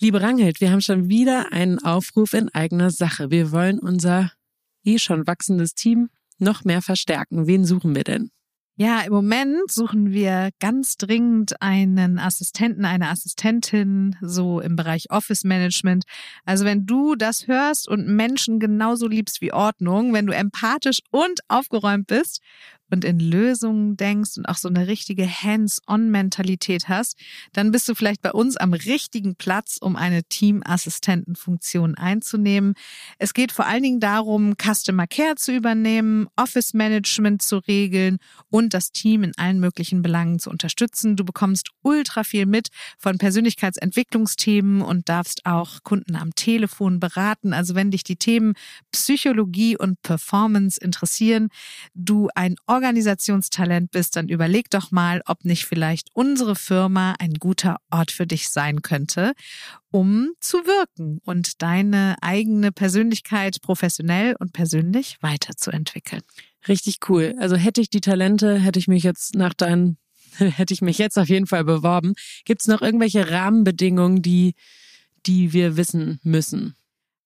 Liebe Rangelt, wir haben schon wieder einen Aufruf in eigener Sache. Wir wollen unser eh schon wachsendes Team noch mehr verstärken. Wen suchen wir denn? Ja, im Moment suchen wir ganz dringend einen Assistenten, eine Assistentin, so im Bereich Office Management. Also wenn du das hörst und Menschen genauso liebst wie Ordnung, wenn du empathisch und aufgeräumt bist und in Lösungen denkst und auch so eine richtige Hands-on-Mentalität hast, dann bist du vielleicht bei uns am richtigen Platz, um eine Teamassistentenfunktion einzunehmen. Es geht vor allen Dingen darum, Customer Care zu übernehmen, Office Management zu regeln und das Team in allen möglichen Belangen zu unterstützen. Du bekommst ultra viel mit von Persönlichkeitsentwicklungsthemen und darfst auch Kunden am Telefon beraten. Also wenn dich die Themen Psychologie und Performance interessieren, du ein Organisationstalent bist, dann überleg doch mal, ob nicht vielleicht unsere Firma ein guter Ort für dich sein könnte, um zu wirken und deine eigene Persönlichkeit professionell und persönlich weiterzuentwickeln. Richtig cool. Also hätte ich die Talente, hätte ich mich jetzt nach deinen, hätte ich mich jetzt auf jeden Fall beworben. Gibt es noch irgendwelche Rahmenbedingungen, die, die wir wissen müssen?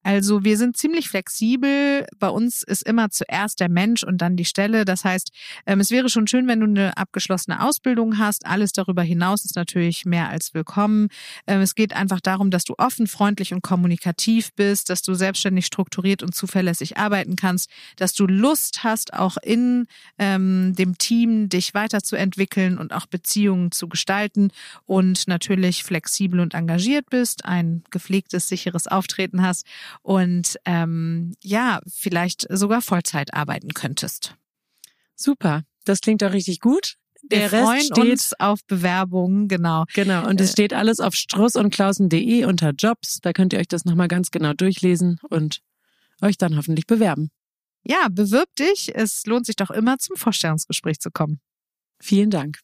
Also wir sind ziemlich flexibel. Bei uns ist immer zuerst der Mensch und dann die Stelle. Das heißt, ähm, es wäre schon schön, wenn du eine abgeschlossene Ausbildung hast. Alles darüber hinaus ist natürlich mehr als willkommen. Ähm, es geht einfach darum, dass du offen, freundlich und kommunikativ bist, dass du selbstständig strukturiert und zuverlässig arbeiten kannst, dass du Lust hast, auch in ähm, dem Team dich weiterzuentwickeln und auch Beziehungen zu gestalten und natürlich flexibel und engagiert bist, ein gepflegtes, sicheres Auftreten hast und ähm, ja, vielleicht sogar Vollzeit arbeiten könntest. Super, das klingt doch richtig gut. Der Wir Rest freuen uns auf Bewerbungen, genau. Genau, und es äh, steht alles auf struss und klausen.de unter Jobs. Da könnt ihr euch das nochmal ganz genau durchlesen und euch dann hoffentlich bewerben. Ja, bewirb dich. Es lohnt sich doch immer, zum Vorstellungsgespräch zu kommen. Vielen Dank.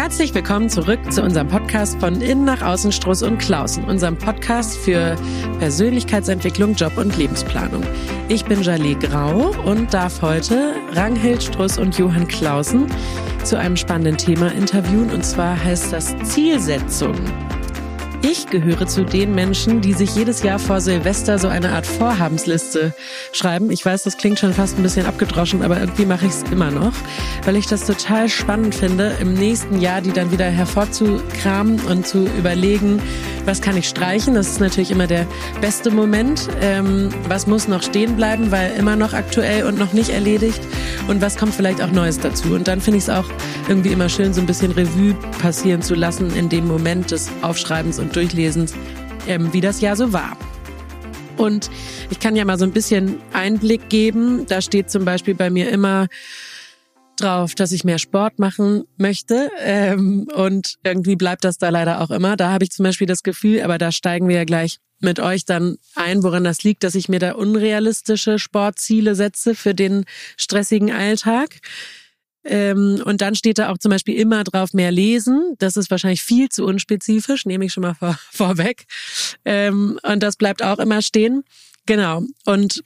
Herzlich willkommen zurück zu unserem Podcast von Innen nach Außen Struss und Klausen, unserem Podcast für Persönlichkeitsentwicklung, Job und Lebensplanung. Ich bin Jalee Grau und darf heute Ranghild Struss und Johann Klausen zu einem spannenden Thema interviewen und zwar heißt das Zielsetzung. Ich gehöre zu den Menschen, die sich jedes Jahr vor Silvester so eine Art Vorhabensliste schreiben. Ich weiß, das klingt schon fast ein bisschen abgedroschen, aber irgendwie mache ich es immer noch, weil ich das total spannend finde, im nächsten Jahr die dann wieder hervorzukramen und zu überlegen, was kann ich streichen. Das ist natürlich immer der beste Moment. Ähm, was muss noch stehen bleiben, weil immer noch aktuell und noch nicht erledigt. Und was kommt vielleicht auch Neues dazu. Und dann finde ich es auch irgendwie immer schön, so ein bisschen Revue passieren zu lassen in dem Moment des Aufschreibens und Durchlesens, ähm, wie das Jahr so war. Und ich kann ja mal so ein bisschen Einblick geben. Da steht zum Beispiel bei mir immer drauf, dass ich mehr Sport machen möchte. Ähm, und irgendwie bleibt das da leider auch immer. Da habe ich zum Beispiel das Gefühl, aber da steigen wir ja gleich mit euch dann ein, woran das liegt, dass ich mir da unrealistische Sportziele setze für den stressigen Alltag. Ähm, und dann steht da auch zum Beispiel immer drauf mehr lesen. Das ist wahrscheinlich viel zu unspezifisch, nehme ich schon mal vor, vorweg. Ähm, und das bleibt auch immer stehen. Genau. Und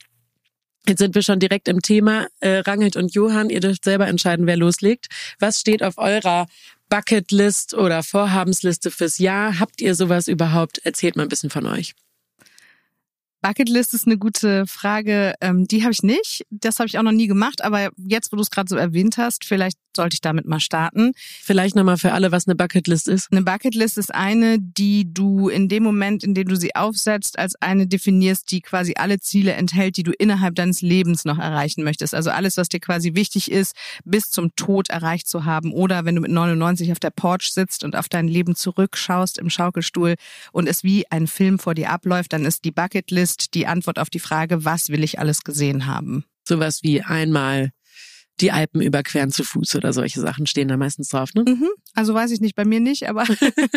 jetzt sind wir schon direkt im Thema. Äh, Rangelt und Johann, ihr dürft selber entscheiden, wer loslegt. Was steht auf eurer Bucketlist oder Vorhabensliste fürs Jahr? Habt ihr sowas überhaupt? Erzählt mal ein bisschen von euch. Bucketlist ist eine gute Frage. Ähm, die habe ich nicht. Das habe ich auch noch nie gemacht. Aber jetzt, wo du es gerade so erwähnt hast, vielleicht sollte ich damit mal starten. Vielleicht nochmal für alle, was eine Bucketlist ist. Eine Bucketlist ist eine, die du in dem Moment, in dem du sie aufsetzt, als eine definierst, die quasi alle Ziele enthält, die du innerhalb deines Lebens noch erreichen möchtest. Also alles, was dir quasi wichtig ist, bis zum Tod erreicht zu haben. Oder wenn du mit 99 auf der Porch sitzt und auf dein Leben zurückschaust im Schaukelstuhl und es wie ein Film vor dir abläuft, dann ist die Bucketlist ist die Antwort auf die Frage, was will ich alles gesehen haben? Sowas wie einmal die Alpen überqueren zu Fuß oder solche Sachen stehen da meistens drauf, ne? Mhm. Also weiß ich nicht, bei mir nicht, aber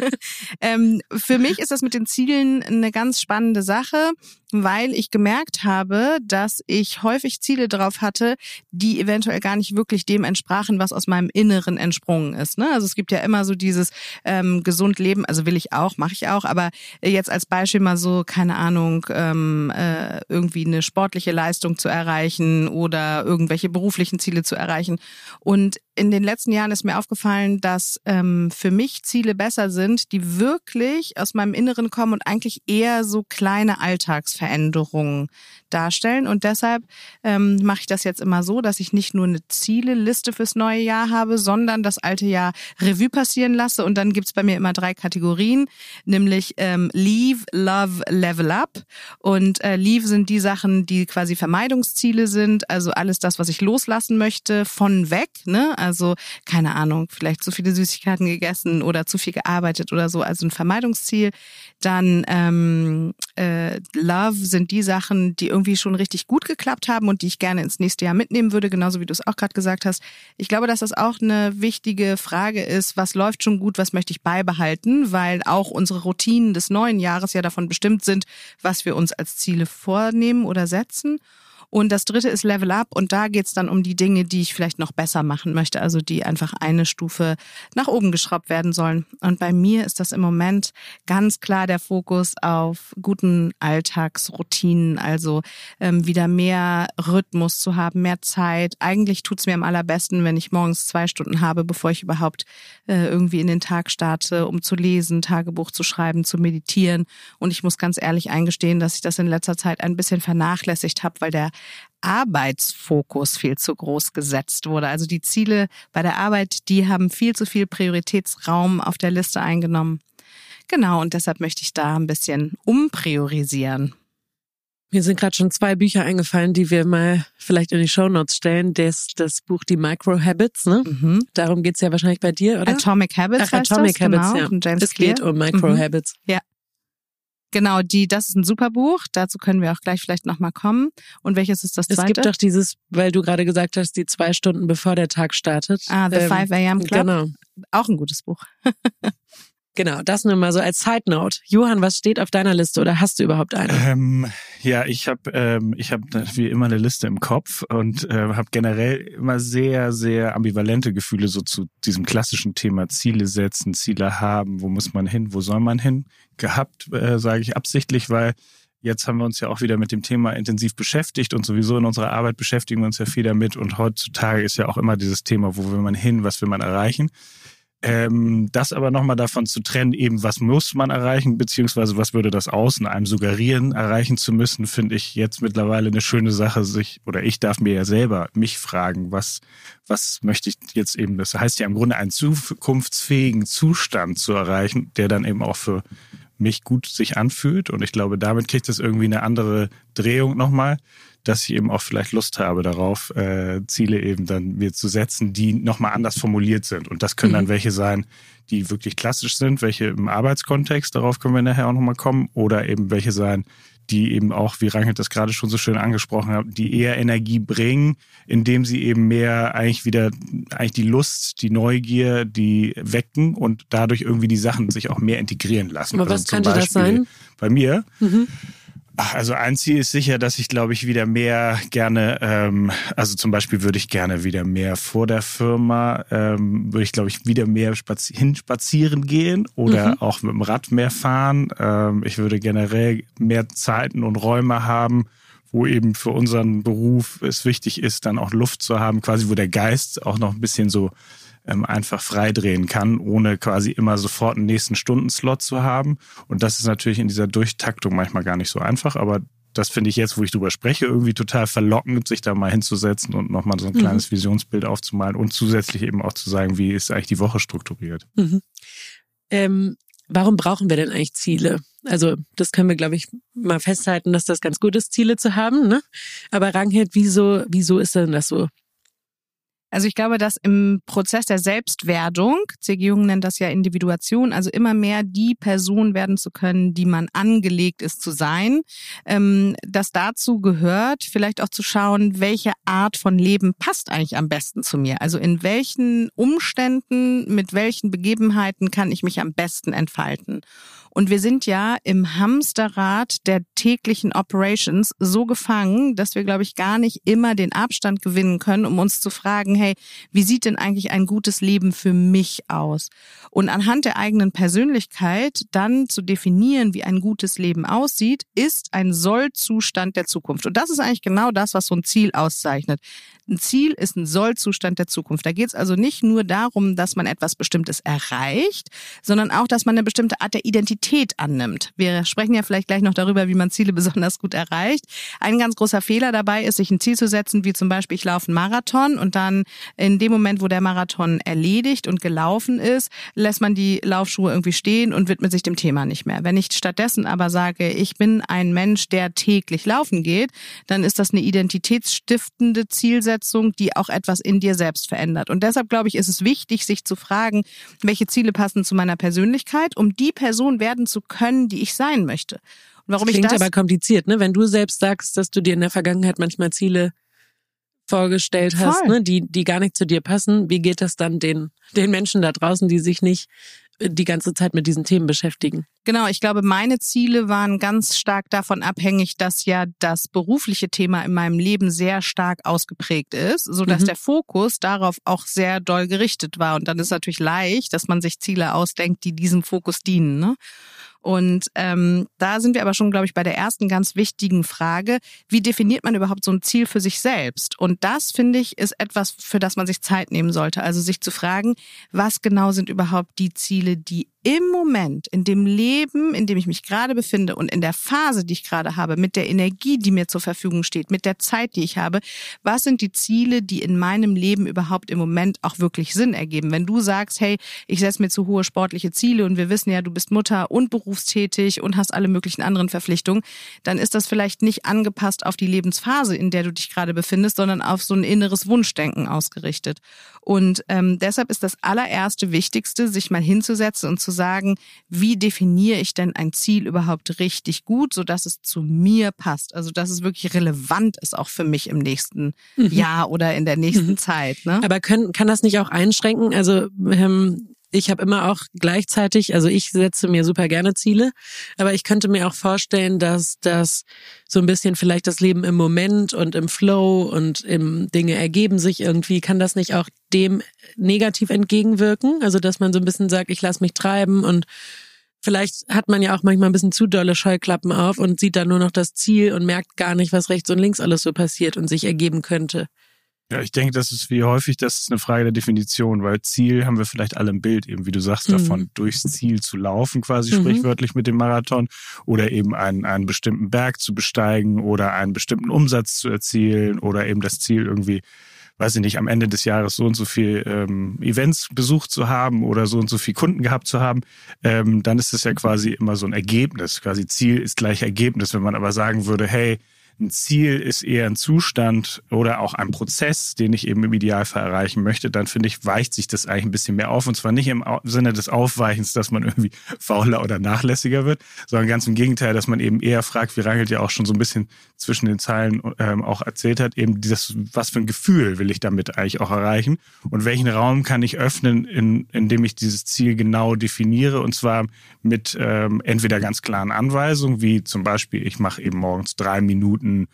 ähm, für mich ist das mit den Zielen eine ganz spannende Sache, weil ich gemerkt habe, dass ich häufig Ziele drauf hatte, die eventuell gar nicht wirklich dem entsprachen, was aus meinem Inneren entsprungen ist. Ne? Also es gibt ja immer so dieses ähm, gesund Leben, also will ich auch, mache ich auch, aber jetzt als Beispiel mal so, keine Ahnung, ähm, äh, irgendwie eine sportliche Leistung zu erreichen oder irgendwelche beruflichen Ziele zu erreichen. Und in den letzten Jahren ist mir aufgefallen, dass ähm, für mich Ziele besser sind, die wirklich aus meinem Inneren kommen und eigentlich eher so kleine Alltagsveränderungen darstellen. Und deshalb ähm, mache ich das jetzt immer so, dass ich nicht nur eine Zieleliste fürs neue Jahr habe, sondern das alte Jahr Revue passieren lasse. Und dann gibt's bei mir immer drei Kategorien, nämlich ähm, Leave, Love, Level Up. Und äh, Leave sind die Sachen, die quasi Vermeidungsziele sind, also alles das, was ich loslassen möchte, von weg. Ne? Also keine Ahnung, vielleicht zu viele Süßigkeiten gegessen oder zu viel gearbeitet oder so, also ein Vermeidungsziel. Dann ähm, äh, Love sind die Sachen, die irgendwie schon richtig gut geklappt haben und die ich gerne ins nächste Jahr mitnehmen würde, genauso wie du es auch gerade gesagt hast. Ich glaube, dass das auch eine wichtige Frage ist, was läuft schon gut, was möchte ich beibehalten, weil auch unsere Routinen des neuen Jahres ja davon bestimmt sind, was wir uns als Ziele vornehmen oder setzen. Und das dritte ist Level Up und da geht's dann um die Dinge, die ich vielleicht noch besser machen möchte, also die einfach eine Stufe nach oben geschraubt werden sollen. Und bei mir ist das im Moment ganz klar der Fokus auf guten Alltagsroutinen, also ähm, wieder mehr Rhythmus zu haben, mehr Zeit. Eigentlich tut's mir am allerbesten, wenn ich morgens zwei Stunden habe, bevor ich überhaupt äh, irgendwie in den Tag starte, um zu lesen, Tagebuch zu schreiben, zu meditieren. Und ich muss ganz ehrlich eingestehen, dass ich das in letzter Zeit ein bisschen vernachlässigt habe, weil der Arbeitsfokus viel zu groß gesetzt wurde. Also die Ziele bei der Arbeit, die haben viel zu viel Prioritätsraum auf der Liste eingenommen. Genau, und deshalb möchte ich da ein bisschen umpriorisieren. Mir sind gerade schon zwei Bücher eingefallen, die wir mal vielleicht in die Shownotes stellen. Das, das Buch Die Micro Habits, ne? Mhm. Darum geht's ja wahrscheinlich bei dir, oder? Atomic Habits. Ach, Atomic Habits, genau, ja. Es geht um Micro mhm. Habits. Ja. Genau, die, das ist ein super Buch. Dazu können wir auch gleich vielleicht nochmal kommen. Und welches ist das zweite? Es gibt doch dieses, weil du gerade gesagt hast, die zwei Stunden bevor der Tag startet. Ah, The ähm, 5 a.m. Club. Genau. Auch ein gutes Buch. Genau, das nur mal so als Side Note. Johann, was steht auf deiner Liste oder hast du überhaupt eine? Ähm, ja, ich habe ähm, ich hab wie immer eine Liste im Kopf und äh, habe generell immer sehr, sehr ambivalente Gefühle so zu diesem klassischen Thema Ziele setzen, Ziele haben, wo muss man hin, wo soll man hin, gehabt, äh, sage ich absichtlich, weil Jetzt haben wir uns ja auch wieder mit dem Thema intensiv beschäftigt und sowieso in unserer Arbeit beschäftigen wir uns ja viel damit. Und heutzutage ist ja auch immer dieses Thema, wo will man hin, was will man erreichen. Ähm, das aber nochmal davon zu trennen, eben was muss man erreichen, beziehungsweise was würde das Außen einem suggerieren, erreichen zu müssen, finde ich jetzt mittlerweile eine schöne Sache, sich, oder ich darf mir ja selber mich fragen, was, was möchte ich jetzt eben, das heißt ja im Grunde einen zukunftsfähigen Zustand zu erreichen, der dann eben auch für mich gut sich anfühlt. Und ich glaube, damit kriegt es irgendwie eine andere Drehung nochmal dass ich eben auch vielleicht Lust habe darauf, äh, Ziele eben dann mir zu setzen, die nochmal anders formuliert sind. Und das können dann mhm. welche sein, die wirklich klassisch sind, welche im Arbeitskontext, darauf können wir nachher auch nochmal kommen, oder eben welche sein, die eben auch, wie Rangelt das gerade schon so schön angesprochen hat, die eher Energie bringen, indem sie eben mehr eigentlich wieder, eigentlich die Lust, die Neugier, die wecken und dadurch irgendwie die Sachen sich auch mehr integrieren lassen. Aber also was könnte Beispiel das sein? Bei mir. Mhm. Also ein Ziel ist sicher, dass ich, glaube ich, wieder mehr gerne, ähm, also zum Beispiel würde ich gerne wieder mehr vor der Firma, ähm, würde ich, glaube ich, wieder mehr spazi hinspazieren gehen oder mhm. auch mit dem Rad mehr fahren. Ähm, ich würde generell mehr Zeiten und Räume haben, wo eben für unseren Beruf es wichtig ist, dann auch Luft zu haben, quasi wo der Geist auch noch ein bisschen so ähm, einfach freidrehen kann, ohne quasi immer sofort einen nächsten Stundenslot zu haben. Und das ist natürlich in dieser Durchtaktung manchmal gar nicht so einfach, aber das finde ich jetzt, wo ich drüber spreche, irgendwie total verlockend, sich da mal hinzusetzen und nochmal so ein mhm. kleines Visionsbild aufzumalen und zusätzlich eben auch zu sagen, wie ist eigentlich die Woche strukturiert. Mhm. Ähm, warum brauchen wir denn eigentlich Ziele? Also das können wir, glaube ich, mal festhalten, dass das ganz gut ist, Ziele zu haben. Ne? Aber Ranghild, wieso, wieso ist denn das so? Also ich glaube, dass im Prozess der Selbstwerdung, C.G. Jung nennt das ja Individuation, also immer mehr die Person werden zu können, die man angelegt ist zu sein, ähm, dass dazu gehört, vielleicht auch zu schauen, welche Art von Leben passt eigentlich am besten zu mir. Also in welchen Umständen, mit welchen Begebenheiten kann ich mich am besten entfalten. Und wir sind ja im Hamsterrad der täglichen Operations so gefangen, dass wir, glaube ich, gar nicht immer den Abstand gewinnen können, um uns zu fragen, hey, wie sieht denn eigentlich ein gutes Leben für mich aus? Und anhand der eigenen Persönlichkeit dann zu definieren, wie ein gutes Leben aussieht, ist ein Sollzustand der Zukunft. Und das ist eigentlich genau das, was so ein Ziel auszeichnet. Ein Ziel ist ein Sollzustand der Zukunft. Da geht es also nicht nur darum, dass man etwas Bestimmtes erreicht, sondern auch, dass man eine bestimmte Art der Identität annimmt. Wir sprechen ja vielleicht gleich noch darüber, wie man Ziele besonders gut erreicht. Ein ganz großer Fehler dabei ist, sich ein Ziel zu setzen, wie zum Beispiel, ich laufe einen Marathon und dann in dem Moment, wo der Marathon erledigt und gelaufen ist, lässt man die Laufschuhe irgendwie stehen und widmet sich dem Thema nicht mehr. Wenn ich stattdessen aber sage, ich bin ein Mensch, der täglich laufen geht, dann ist das eine identitätsstiftende Zielsetzung die auch etwas in dir selbst verändert. Und deshalb glaube ich, ist es wichtig, sich zu fragen, welche Ziele passen zu meiner Persönlichkeit, um die Person werden zu können, die ich sein möchte. Und warum das klingt ich das aber kompliziert, ne? Wenn du selbst sagst, dass du dir in der Vergangenheit manchmal Ziele vorgestellt hast, ne, die, die gar nicht zu dir passen, wie geht das dann den, den Menschen da draußen, die sich nicht die ganze Zeit mit diesen Themen beschäftigen. Genau, ich glaube, meine Ziele waren ganz stark davon abhängig, dass ja das berufliche Thema in meinem Leben sehr stark ausgeprägt ist, so dass mhm. der Fokus darauf auch sehr doll gerichtet war. Und dann ist natürlich leicht, dass man sich Ziele ausdenkt, die diesem Fokus dienen. Ne? Und ähm, da sind wir aber schon, glaube ich, bei der ersten ganz wichtigen Frage, wie definiert man überhaupt so ein Ziel für sich selbst? Und das, finde ich, ist etwas, für das man sich Zeit nehmen sollte. Also sich zu fragen, was genau sind überhaupt die Ziele, die im Moment, in dem Leben, in dem ich mich gerade befinde und in der Phase, die ich gerade habe, mit der Energie, die mir zur Verfügung steht, mit der Zeit, die ich habe, was sind die Ziele, die in meinem Leben überhaupt im Moment auch wirklich Sinn ergeben? Wenn du sagst, hey, ich setze mir zu hohe sportliche Ziele und wir wissen ja, du bist Mutter und berufstätig und hast alle möglichen anderen Verpflichtungen, dann ist das vielleicht nicht angepasst auf die Lebensphase, in der du dich gerade befindest, sondern auf so ein inneres Wunschdenken ausgerichtet. Und ähm, deshalb ist das allererste Wichtigste, sich mal hinzusetzen und zu sagen, wie definiere ich denn ein Ziel überhaupt richtig gut, so dass es zu mir passt. Also dass es wirklich relevant ist auch für mich im nächsten mhm. Jahr oder in der nächsten mhm. Zeit. Ne? Aber können, kann das nicht auch einschränken? Also ähm, ich habe immer auch gleichzeitig, also ich setze mir super gerne Ziele, aber ich könnte mir auch vorstellen, dass das so ein bisschen vielleicht das Leben im Moment und im Flow und im Dinge ergeben sich irgendwie, kann das nicht auch dem negativ entgegenwirken? Also dass man so ein bisschen sagt, ich lasse mich treiben und vielleicht hat man ja auch manchmal ein bisschen zu dolle Scheuklappen auf und sieht dann nur noch das Ziel und merkt gar nicht, was rechts und links alles so passiert und sich ergeben könnte. Ja, ich denke, das ist wie häufig, das ist eine Frage der Definition, weil Ziel haben wir vielleicht alle im Bild, eben wie du sagst, mhm. davon durchs Ziel zu laufen, quasi mhm. sprichwörtlich mit dem Marathon oder eben einen, einen bestimmten Berg zu besteigen oder einen bestimmten Umsatz zu erzielen oder eben das Ziel irgendwie, weiß ich nicht, am Ende des Jahres so und so viel ähm, Events besucht zu haben oder so und so viel Kunden gehabt zu haben, ähm, dann ist es ja quasi immer so ein Ergebnis. Quasi Ziel ist gleich Ergebnis. Wenn man aber sagen würde, hey, ein Ziel ist eher ein Zustand oder auch ein Prozess, den ich eben im Idealfall erreichen möchte, dann finde ich, weicht sich das eigentlich ein bisschen mehr auf. Und zwar nicht im Sinne des Aufweichens, dass man irgendwie fauler oder nachlässiger wird, sondern ganz im Gegenteil, dass man eben eher fragt, wie Rangelt ja auch schon so ein bisschen zwischen den Zeilen ähm, auch erzählt hat, eben dieses, was für ein Gefühl will ich damit eigentlich auch erreichen und welchen Raum kann ich öffnen, in, in dem ich dieses Ziel genau definiere und zwar mit ähm, entweder ganz klaren Anweisungen, wie zum Beispiel, ich mache eben morgens drei Minuten Minuten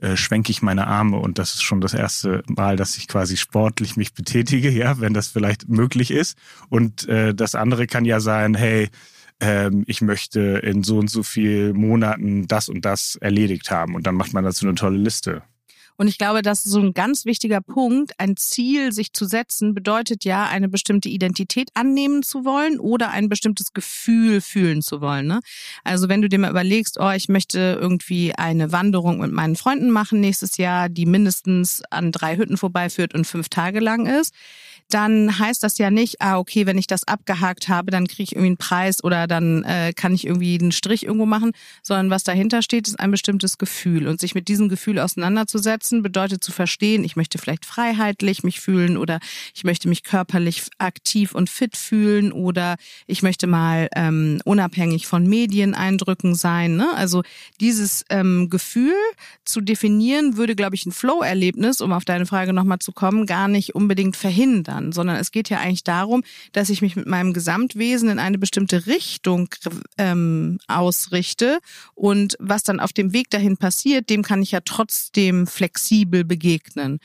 äh, schwenke ich meine Arme und das ist schon das erste Mal, dass ich quasi sportlich mich betätige, ja, wenn das vielleicht möglich ist. Und äh, das andere kann ja sein, hey, ähm, ich möchte in so und so viel Monaten das und das erledigt haben und dann macht man dazu eine tolle Liste. Und ich glaube, das ist so ein ganz wichtiger Punkt. Ein Ziel sich zu setzen bedeutet ja, eine bestimmte Identität annehmen zu wollen oder ein bestimmtes Gefühl fühlen zu wollen. Ne? Also wenn du dir mal überlegst, oh, ich möchte irgendwie eine Wanderung mit meinen Freunden machen nächstes Jahr, die mindestens an drei Hütten vorbeiführt und fünf Tage lang ist, dann heißt das ja nicht, ah, okay, wenn ich das abgehakt habe, dann kriege ich irgendwie einen Preis oder dann äh, kann ich irgendwie einen Strich irgendwo machen, sondern was dahinter steht, ist ein bestimmtes Gefühl. Und sich mit diesem Gefühl auseinanderzusetzen, setzen bedeutet zu verstehen, ich möchte vielleicht freiheitlich mich fühlen oder ich möchte mich körperlich aktiv und fit fühlen oder ich möchte mal ähm, unabhängig von Medieneindrücken sein. Ne? Also dieses ähm, Gefühl zu definieren, würde, glaube ich, ein Flow-Erlebnis, um auf deine Frage nochmal zu kommen, gar nicht unbedingt verhindern, sondern es geht ja eigentlich darum, dass ich mich mit meinem Gesamtwesen in eine bestimmte Richtung ähm, ausrichte. Und was dann auf dem Weg dahin passiert, dem kann ich ja trotzdem flexibel begegnen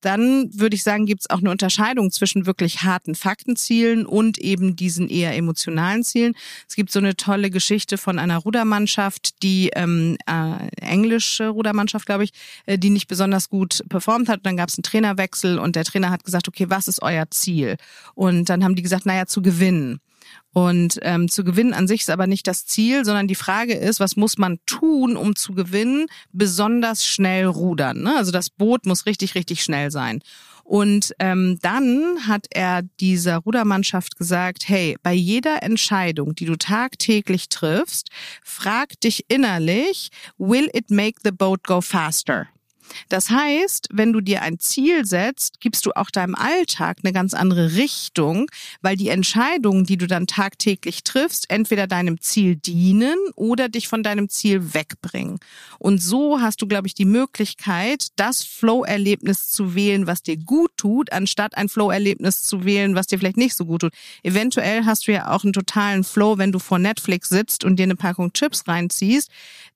dann würde ich sagen, gibt es auch eine Unterscheidung zwischen wirklich harten Faktenzielen und eben diesen eher emotionalen Zielen. Es gibt so eine tolle Geschichte von einer Rudermannschaft, die ähm, äh, englische Rudermannschaft, glaube ich, äh, die nicht besonders gut performt hat. Und dann gab es einen Trainerwechsel und der Trainer hat gesagt, okay, was ist euer Ziel? Und dann haben die gesagt, naja, zu gewinnen. Und ähm, zu gewinnen an sich ist aber nicht das Ziel, sondern die Frage ist, was muss man tun, um zu gewinnen? Besonders schnell rudern. Ne? Also das Boot muss richtig, richtig schnell sein. Und ähm, dann hat er dieser Rudermannschaft gesagt, hey, bei jeder Entscheidung, die du tagtäglich triffst, frag dich innerlich, will it make the boat go faster? Das heißt, wenn du dir ein Ziel setzt, gibst du auch deinem Alltag eine ganz andere Richtung, weil die Entscheidungen, die du dann tagtäglich triffst, entweder deinem Ziel dienen oder dich von deinem Ziel wegbringen. Und so hast du, glaube ich, die Möglichkeit, das Flow-Erlebnis zu wählen, was dir gut tut, anstatt ein Flow-Erlebnis zu wählen, was dir vielleicht nicht so gut tut. Eventuell hast du ja auch einen totalen Flow, wenn du vor Netflix sitzt und dir eine Packung Chips reinziehst.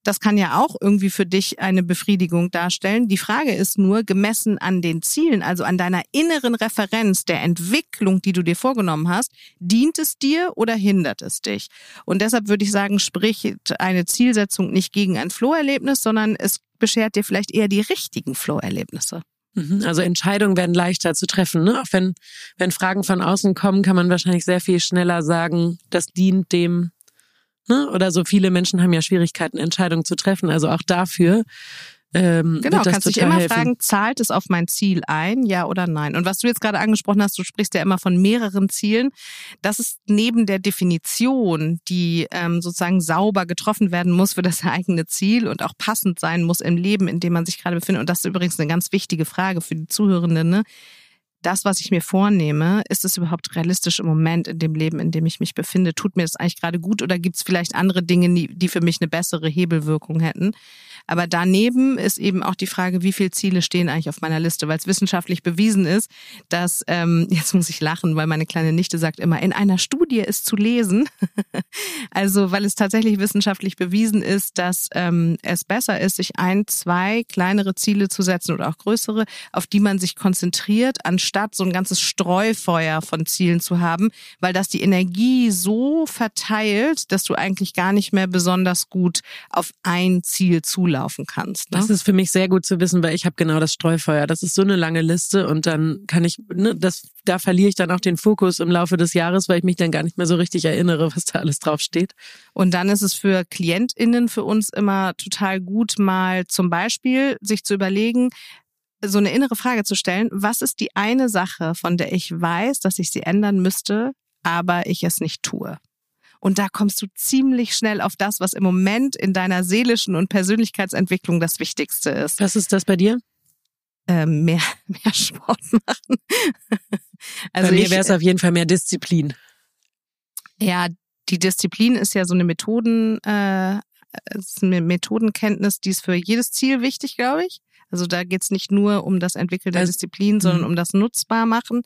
Das kann ja auch irgendwie für dich eine Befriedigung darstellen. Die Frage ist nur, gemessen an den Zielen, also an deiner inneren Referenz der Entwicklung, die du dir vorgenommen hast, dient es dir oder hindert es dich? Und deshalb würde ich sagen, spricht eine Zielsetzung nicht gegen ein Flow-Erlebnis, sondern es beschert dir vielleicht eher die richtigen Flow-Erlebnisse. Mhm. Also Entscheidungen werden leichter zu treffen. Ne? Auch wenn, wenn Fragen von außen kommen, kann man wahrscheinlich sehr viel schneller sagen, das dient dem, Ne? Oder so viele Menschen haben ja Schwierigkeiten, Entscheidungen zu treffen. Also auch dafür ähm, genau, kannst dich immer helfen. fragen, zahlt es auf mein Ziel ein, ja oder nein? Und was du jetzt gerade angesprochen hast, du sprichst ja immer von mehreren Zielen. Das ist neben der Definition, die ähm, sozusagen sauber getroffen werden muss für das eigene Ziel und auch passend sein muss im Leben, in dem man sich gerade befindet. Und das ist übrigens eine ganz wichtige Frage für die Zuhörenden. Ne? Das, was ich mir vornehme, ist es überhaupt realistisch im Moment in dem Leben, in dem ich mich befinde? Tut mir das eigentlich gerade gut oder gibt es vielleicht andere Dinge, die für mich eine bessere Hebelwirkung hätten? Aber daneben ist eben auch die Frage, wie viele Ziele stehen eigentlich auf meiner Liste, weil es wissenschaftlich bewiesen ist, dass, ähm, jetzt muss ich lachen, weil meine kleine Nichte sagt immer, in einer Studie ist zu lesen. also weil es tatsächlich wissenschaftlich bewiesen ist, dass ähm, es besser ist, sich ein, zwei kleinere Ziele zu setzen oder auch größere, auf die man sich konzentriert, anstatt so ein ganzes Streufeuer von Zielen zu haben, weil das die Energie so verteilt, dass du eigentlich gar nicht mehr besonders gut auf ein Ziel zulaufen kannst. Ne? Das ist für mich sehr gut zu wissen, weil ich habe genau das Streufeuer. Das ist so eine lange Liste und dann kann ich, ne, das, da verliere ich dann auch den Fokus im Laufe des Jahres, weil ich mich dann gar nicht mehr so richtig erinnere, was da alles drauf steht. Und dann ist es für KlientInnen für uns immer total gut, mal zum Beispiel sich zu überlegen, so eine innere Frage zu stellen, was ist die eine Sache, von der ich weiß, dass ich sie ändern müsste, aber ich es nicht tue? Und da kommst du ziemlich schnell auf das, was im Moment in deiner seelischen und Persönlichkeitsentwicklung das Wichtigste ist. Was ist das bei dir? Ähm, mehr, mehr Sport machen. also bei mir wäre es auf jeden Fall mehr Disziplin. Ja, die Disziplin ist ja so eine Methoden, äh, eine Methodenkenntnis, die ist für jedes Ziel wichtig, glaube ich. Also da geht es nicht nur um das Entwickeln der Disziplin, sondern mhm. um das Nutzbarmachen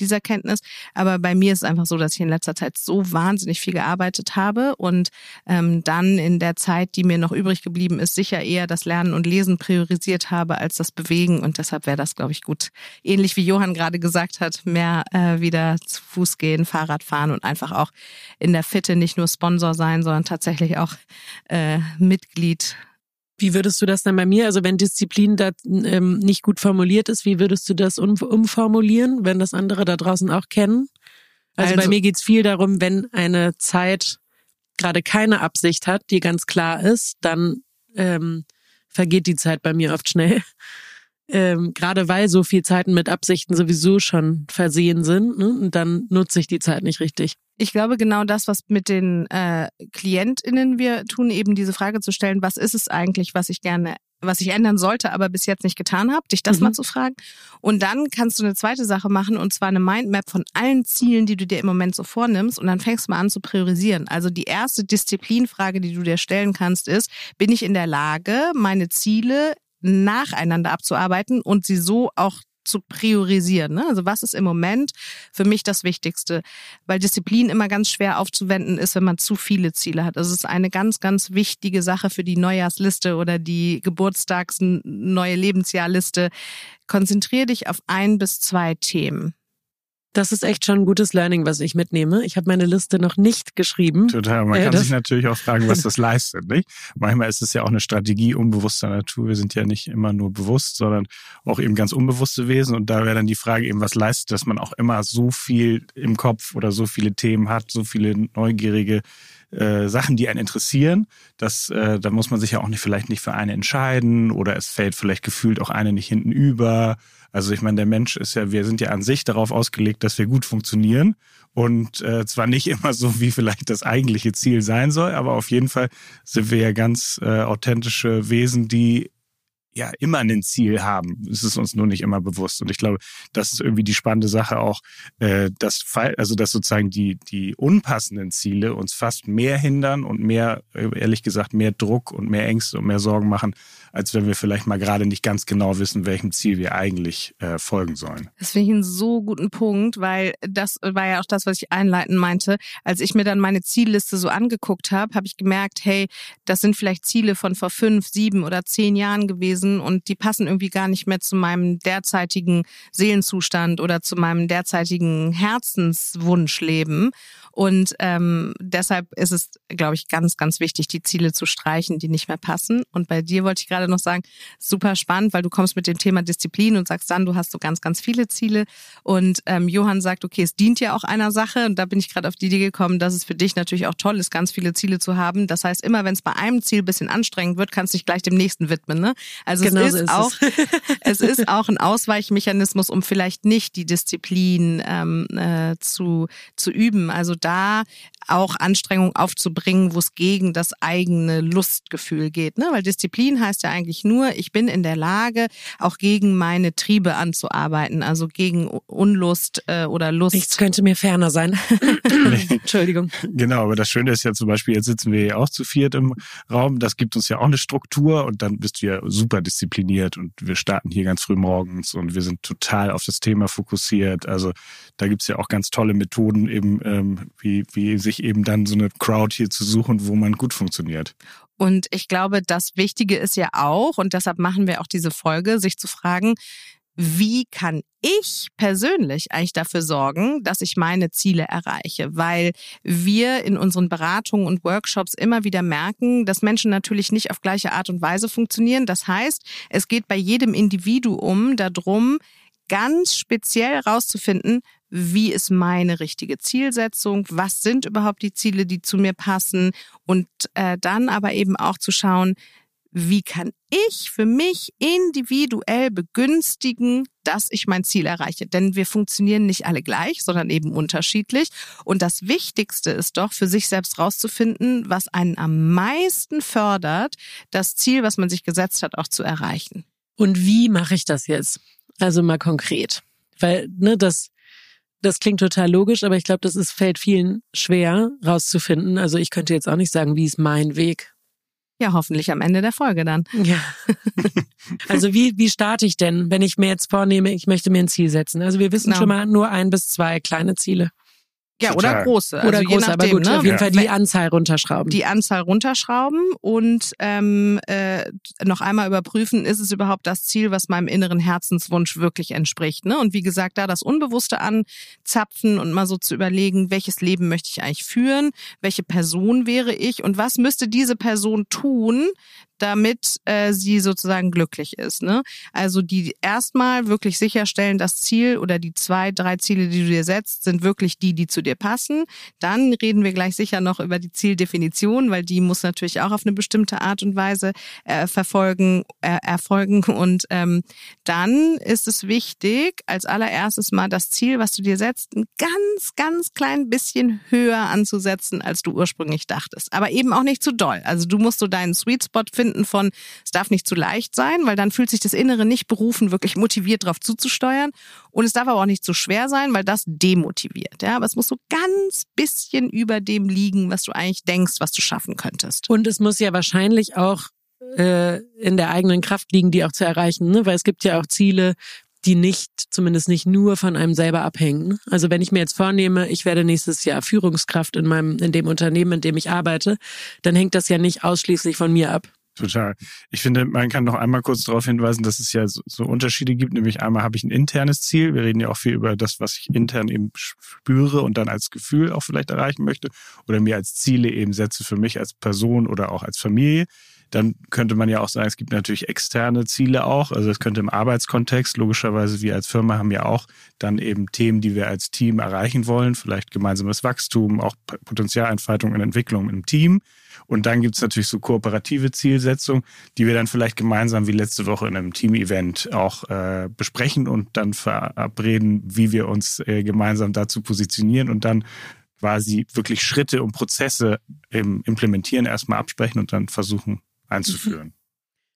dieser Kenntnis. Aber bei mir ist es einfach so, dass ich in letzter Zeit so wahnsinnig viel gearbeitet habe und ähm, dann in der Zeit, die mir noch übrig geblieben ist, sicher eher das Lernen und Lesen priorisiert habe als das Bewegen. Und deshalb wäre das, glaube ich, gut. Ähnlich wie Johann gerade gesagt hat, mehr äh, wieder zu Fuß gehen, Fahrrad fahren und einfach auch in der Fitte nicht nur Sponsor sein, sondern tatsächlich auch äh, Mitglied wie würdest du das dann bei mir, also wenn Disziplin da ähm, nicht gut formuliert ist, wie würdest du das um, umformulieren, wenn das andere da draußen auch kennen? Also, also bei mir geht's viel darum, wenn eine Zeit gerade keine Absicht hat, die ganz klar ist, dann ähm, vergeht die Zeit bei mir oft schnell ähm, gerade weil so viel Zeiten mit Absichten sowieso schon versehen sind, ne? und dann nutze ich die Zeit nicht richtig. Ich glaube, genau das, was mit den äh, KlientInnen wir tun, eben diese Frage zu stellen, was ist es eigentlich, was ich gerne was ich ändern sollte, aber bis jetzt nicht getan habe, dich das Mhm. mal zu fragen. Und dann kannst du eine zweite Sache machen und zwar eine Mindmap von allen Zielen, die du dir im Moment so vornimmst und dann fängst du mal an zu priorisieren. Also die erste Disziplinfrage, die du dir stellen kannst, ist, bin ich in der Lage, meine Ziele nacheinander abzuarbeiten und sie so auch zu priorisieren. Ne? Also was ist im Moment für mich das Wichtigste? Weil Disziplin immer ganz schwer aufzuwenden ist, wenn man zu viele Ziele hat. Also es ist eine ganz, ganz wichtige Sache für die Neujahrsliste oder die Geburtstags-, neue Lebensjahrliste. Konzentrier dich auf ein bis zwei Themen. Das ist echt schon ein gutes Learning, was ich mitnehme. Ich habe meine Liste noch nicht geschrieben. Total. Man Äh, kann sich natürlich auch fragen, was das leistet. Nicht? Manchmal ist es ja auch eine Strategie unbewusster Natur. Wir sind ja nicht immer nur bewusst, sondern auch eben ganz unbewusste Wesen. Und da wäre dann die Frage eben, was leistet, dass man auch immer so viel im Kopf oder so viele Themen hat, so viele neugierige äh, Sachen, die einen interessieren. Das, äh, da muss man sich ja auch nicht vielleicht nicht für eine entscheiden oder es fällt vielleicht gefühlt auch eine nicht hinten über. Also ich meine, der Mensch ist ja, wir sind ja an sich darauf ausgelegt, dass wir gut funktionieren. Und äh, zwar nicht immer so, wie vielleicht das eigentliche Ziel sein soll, aber auf jeden Fall sind wir ja ganz äh, authentische Wesen, die ja immer ein Ziel haben. Es ist uns nur nicht immer bewusst. Und ich glaube, das ist irgendwie die spannende Sache auch, äh, dass also dass sozusagen die die unpassenden Ziele uns fast mehr hindern und mehr äh, ehrlich gesagt mehr Druck und mehr Ängste und mehr Sorgen machen, als wenn wir vielleicht mal gerade nicht ganz genau wissen, welchem Ziel wir eigentlich äh, folgen sollen. Das finde ich einen so guten Punkt, weil das war ja auch das, was ich einleiten meinte. Als ich mir dann meine Zielliste so angeguckt habe, habe ich gemerkt, hey, das sind vielleicht Ziele von vor fünf, sieben oder zehn Jahren gewesen und die passen irgendwie gar nicht mehr zu meinem derzeitigen Seelenzustand oder zu meinem derzeitigen Herzenswunschleben. Und ähm, deshalb ist es, glaube ich, ganz, ganz wichtig, die Ziele zu streichen, die nicht mehr passen. Und bei dir wollte ich gerade noch sagen, super spannend, weil du kommst mit dem Thema Disziplin und sagst dann, du hast so ganz, ganz viele Ziele. Und ähm, Johann sagt, okay, es dient ja auch einer Sache. Und da bin ich gerade auf die Idee gekommen, dass es für dich natürlich auch toll ist, ganz viele Ziele zu haben. Das heißt, immer wenn es bei einem Ziel ein bisschen anstrengend wird, kannst du dich gleich dem nächsten widmen. Ne? Also Genau es so ist, ist es. auch, es ist auch ein Ausweichmechanismus, um vielleicht nicht die Disziplin ähm, äh, zu, zu üben. Also da auch Anstrengung aufzubringen, wo es gegen das eigene Lustgefühl geht. Ne? Weil Disziplin heißt ja eigentlich nur, ich bin in der Lage, auch gegen meine Triebe anzuarbeiten, also gegen Unlust äh, oder Lust. Nichts könnte mir ferner sein. Entschuldigung. Genau, aber das Schöne ist ja zum Beispiel, jetzt sitzen wir ja auch zu viert im Raum, das gibt uns ja auch eine Struktur und dann bist du ja super diszipliniert und wir starten hier ganz früh morgens und wir sind total auf das Thema fokussiert. Also da gibt's ja auch ganz tolle Methoden, eben ähm, wie, wie sich eben dann so eine Crowd hier zu suchen, wo man gut funktioniert. Und ich glaube, das Wichtige ist ja auch, und deshalb machen wir auch diese Folge, sich zu fragen, wie kann ich persönlich eigentlich dafür sorgen, dass ich meine Ziele erreiche? Weil wir in unseren Beratungen und Workshops immer wieder merken, dass Menschen natürlich nicht auf gleiche Art und Weise funktionieren. Das heißt, es geht bei jedem Individuum darum, ganz speziell herauszufinden, wie ist meine richtige Zielsetzung, was sind überhaupt die Ziele, die zu mir passen und äh, dann aber eben auch zu schauen, wie kann ich für mich individuell begünstigen, dass ich mein Ziel erreiche. Denn wir funktionieren nicht alle gleich, sondern eben unterschiedlich. Und das Wichtigste ist doch, für sich selbst rauszufinden, was einen am meisten fördert, das Ziel, was man sich gesetzt hat, auch zu erreichen. Und wie mache ich das jetzt? Also mal konkret. Weil, ne, das, das klingt total logisch, aber ich glaube, das ist, fällt vielen schwer rauszufinden. Also ich könnte jetzt auch nicht sagen, wie ist mein Weg. Ja, hoffentlich am Ende der Folge dann. Ja. also wie, wie starte ich denn, wenn ich mir jetzt vornehme, ich möchte mir ein Ziel setzen? Also wir wissen Genau. schon mal nur ein bis zwei kleine Ziele. Ja, Total. oder große. Oder also je große, aber nachdem, gut, ne? auf jeden Ja. Fall die Anzahl runterschrauben. die Anzahl runterschrauben und ähm, äh, noch einmal überprüfen, ist es überhaupt das Ziel, was meinem inneren Herzenswunsch wirklich entspricht. Ne? Und wie gesagt, da das Unbewusste anzapfen und mal so zu überlegen, welches Leben möchte ich eigentlich führen, welche Person wäre ich und was müsste diese Person tun, damit äh, sie sozusagen glücklich ist. Ne? Also die erstmal wirklich sicherstellen, das Ziel oder die zwei, drei Ziele, die du dir setzt, sind wirklich die, die zu dir passen. Dann reden wir gleich sicher noch über die Zieldefinition, weil die muss natürlich auch auf eine bestimmte Art und Weise äh, verfolgen, äh, erfolgen. Und ähm, dann ist es wichtig, als allererstes mal das Ziel, was du dir setzt, ein ganz, ganz klein bisschen höher anzusetzen, als du ursprünglich dachtest. Aber eben auch nicht zu doll. Also du musst so deinen Sweet Spot finden, von, es darf nicht zu leicht sein, weil dann fühlt sich das Innere nicht berufen, wirklich motiviert darauf zuzusteuern. Und es darf aber auch nicht zu schwer sein, weil das demotiviert. Ja, aber es muss so ganz bisschen über dem liegen, was du eigentlich denkst, was du schaffen könntest. Und es muss ja wahrscheinlich auch äh, in der eigenen Kraft liegen, die auch zu erreichen, ne? weil es gibt ja auch Ziele, die nicht, zumindest nicht nur von einem selber abhängen. Also wenn ich mir jetzt vornehme, ich werde nächstes Jahr Führungskraft in meinem, in dem Unternehmen, in dem ich arbeite, dann hängt das ja nicht ausschließlich von mir ab. Total. Ich finde, man kann noch einmal kurz darauf hinweisen, dass es ja so, so Unterschiede gibt. Nämlich einmal habe ich ein internes Ziel. Wir reden ja auch viel über das, was ich intern eben spüre und dann als Gefühl auch vielleicht erreichen möchte oder mir als Ziele eben setze für mich als Person oder auch als Familie. Dann könnte man ja auch sagen, es gibt natürlich externe Ziele auch. Also es könnte im Arbeitskontext, logischerweise wir als Firma haben ja auch dann eben Themen, die wir als Team erreichen wollen. Vielleicht gemeinsames Wachstum, auch Potenzialentfaltung und Entwicklung im Team. Und dann gibt es natürlich so kooperative Zielsetzungen, die wir dann vielleicht gemeinsam wie letzte Woche in einem Team-Event auch äh, besprechen und dann verabreden, wie wir uns äh, gemeinsam dazu positionieren und dann quasi wirklich Schritte und Prozesse im Implementieren erstmal absprechen und dann versuchen, einzuführen.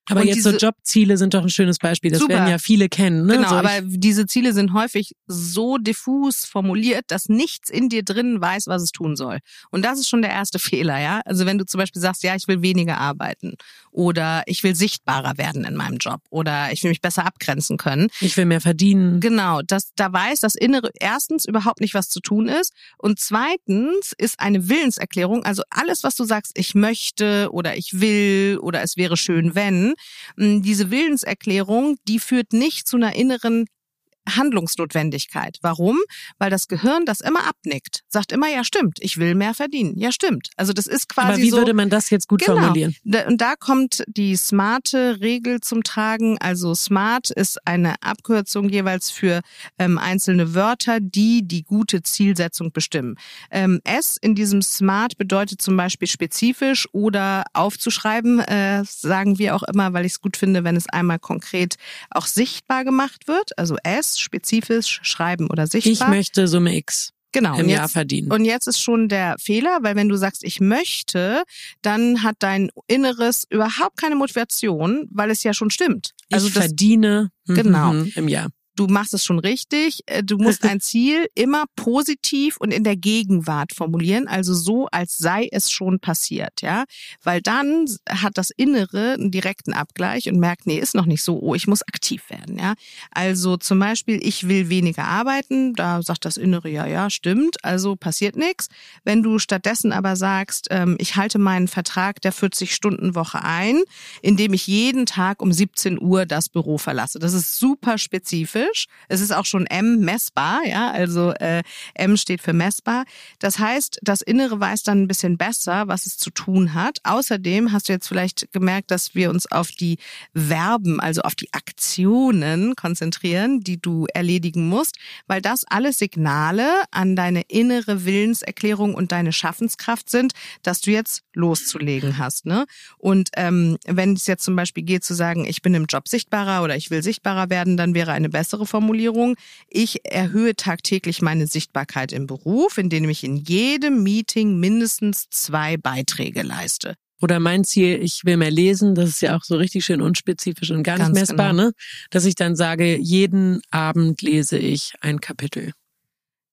Aber und jetzt so Jobziele sind doch ein schönes Beispiel. Das super. werden ja viele kennen. Ne? Genau, so aber diese Ziele sind häufig so diffus formuliert, dass nichts in dir drin weiß, was es tun soll. Und das ist schon der erste Fehler, ja. Also wenn du zum Beispiel sagst, ja, ich will weniger arbeiten oder ich will sichtbarer werden in meinem Job oder ich will mich besser abgrenzen können. Ich will mehr verdienen. Genau, das, da weiß das Innere erstens überhaupt nicht, was zu tun ist. Und zweitens ist eine Willenserklärung, also alles, was du sagst, ich möchte oder ich will oder es wäre schön, wenn, diese Willenserklärung, die führt nicht zu einer inneren Handlungsnotwendigkeit. Warum? Weil das Gehirn das immer abnickt, sagt immer, ja stimmt, ich will mehr verdienen. Ja stimmt. Also das ist quasi Aber wie so, würde man das jetzt gut genau, formulieren? Und da kommt die smarte Regel zum Tragen. Also smart ist eine Abkürzung jeweils für ähm, einzelne Wörter, die die gute Zielsetzung bestimmen. Ähm, S in diesem smart bedeutet zum Beispiel spezifisch oder aufzuschreiben, äh, sagen wir auch immer, weil ich es gut finde, wenn es einmal konkret auch sichtbar gemacht wird. Also S spezifisch schreiben oder sichtbar. Ich möchte Summe X. Genau, im jetzt, Jahr verdienen. Und jetzt ist schon der Fehler, weil wenn du sagst, ich möchte, dann hat dein Inneres überhaupt keine Motivation, weil es ja schon stimmt. Also ich das, verdiene genau. Mhm, im Jahr du machst es schon richtig. Äh, du musst ein Ziel immer positiv und in der Gegenwart formulieren, also so, als sei es schon passiert, ja. Weil dann hat das Innere einen direkten Abgleich und merkt, nee, ist noch nicht so, oh, ich muss aktiv werden, ja. Also zum Beispiel, ich will weniger arbeiten, da sagt das Innere, ja, ja, stimmt, also passiert nichts. Wenn du stattdessen aber sagst, ähm, ich halte meinen Vertrag der 40-Stunden-Woche ein, indem ich jeden Tag um 17 Uhr das Büro verlasse. Das ist super spezifisch spezifisch. Es ist auch schon M messbar, ja, also äh, M steht für messbar. Das heißt, das Innere weiß dann ein bisschen besser, was es zu tun hat. Außerdem hast du jetzt vielleicht gemerkt, dass wir uns auf die Verben, also auf die Aktionen konzentrieren, die du erledigen musst, weil das alles Signale an deine innere Willenserklärung und deine Schaffenskraft sind, dass du jetzt loszulegen hast. Ne? Und ähm, wenn es jetzt zum Beispiel geht zu sagen, ich bin im Job sichtbarer oder ich will sichtbarer werden, dann wäre eine bessere bessere Formulierung. Ich erhöhe tagtäglich meine Sichtbarkeit im Beruf, indem ich in jedem Meeting mindestens zwei Beiträge leiste. Oder mein Ziel, ich will mehr lesen, das ist ja auch so richtig schön unspezifisch und gar nicht Ganz messbar, genau. ne? Dass ich dann sage, jeden Abend lese ich ein Kapitel.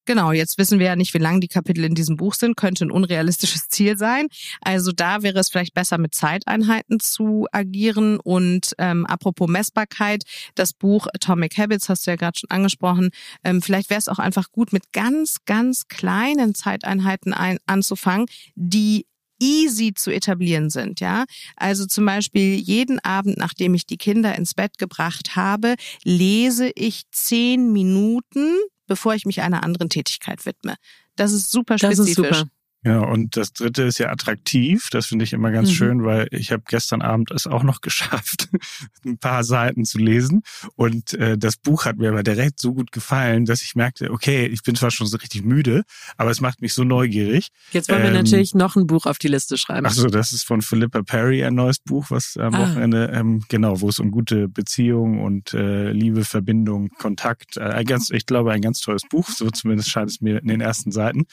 Genau, jetzt wissen wir ja nicht, wie lang die Kapitel in diesem Buch sind, könnte ein unrealistisches Ziel sein. Also da wäre es vielleicht besser, mit Zeiteinheiten zu agieren. Und ähm, apropos Messbarkeit, das Buch Atomic Habits hast du ja gerade schon angesprochen. Ähm, vielleicht wäre es auch einfach gut, mit ganz, ganz kleinen Zeiteinheiten ein, anzufangen, die easy zu etablieren sind, ja. Also zum Beispiel jeden Abend, nachdem ich die Kinder ins Bett gebracht habe, lese ich zehn Minuten bevor ich mich einer anderen Tätigkeit widme. Das ist super spezifisch. Das ist super. Ja, und das dritte ist ja attraktiv. Das finde ich immer ganz mhm. schön, weil ich habe gestern Abend es auch noch geschafft, ein paar Seiten zu lesen. Und äh, das Buch hat mir aber direkt so gut gefallen, dass ich merkte, okay, ich bin zwar schon so richtig müde, aber es macht mich so neugierig. Jetzt wollen ähm, wir natürlich noch ein Buch auf die Liste schreiben. Achso, das ist von Philippa Perry ein neues Buch, was am ah. Wochenende, ähm, genau, wo es um gute Beziehungen und äh, Liebe, Verbindung, Kontakt, äh, ein ganz, ich glaube, ein ganz tolles Buch, so zumindest scheint es mir in den ersten Seiten.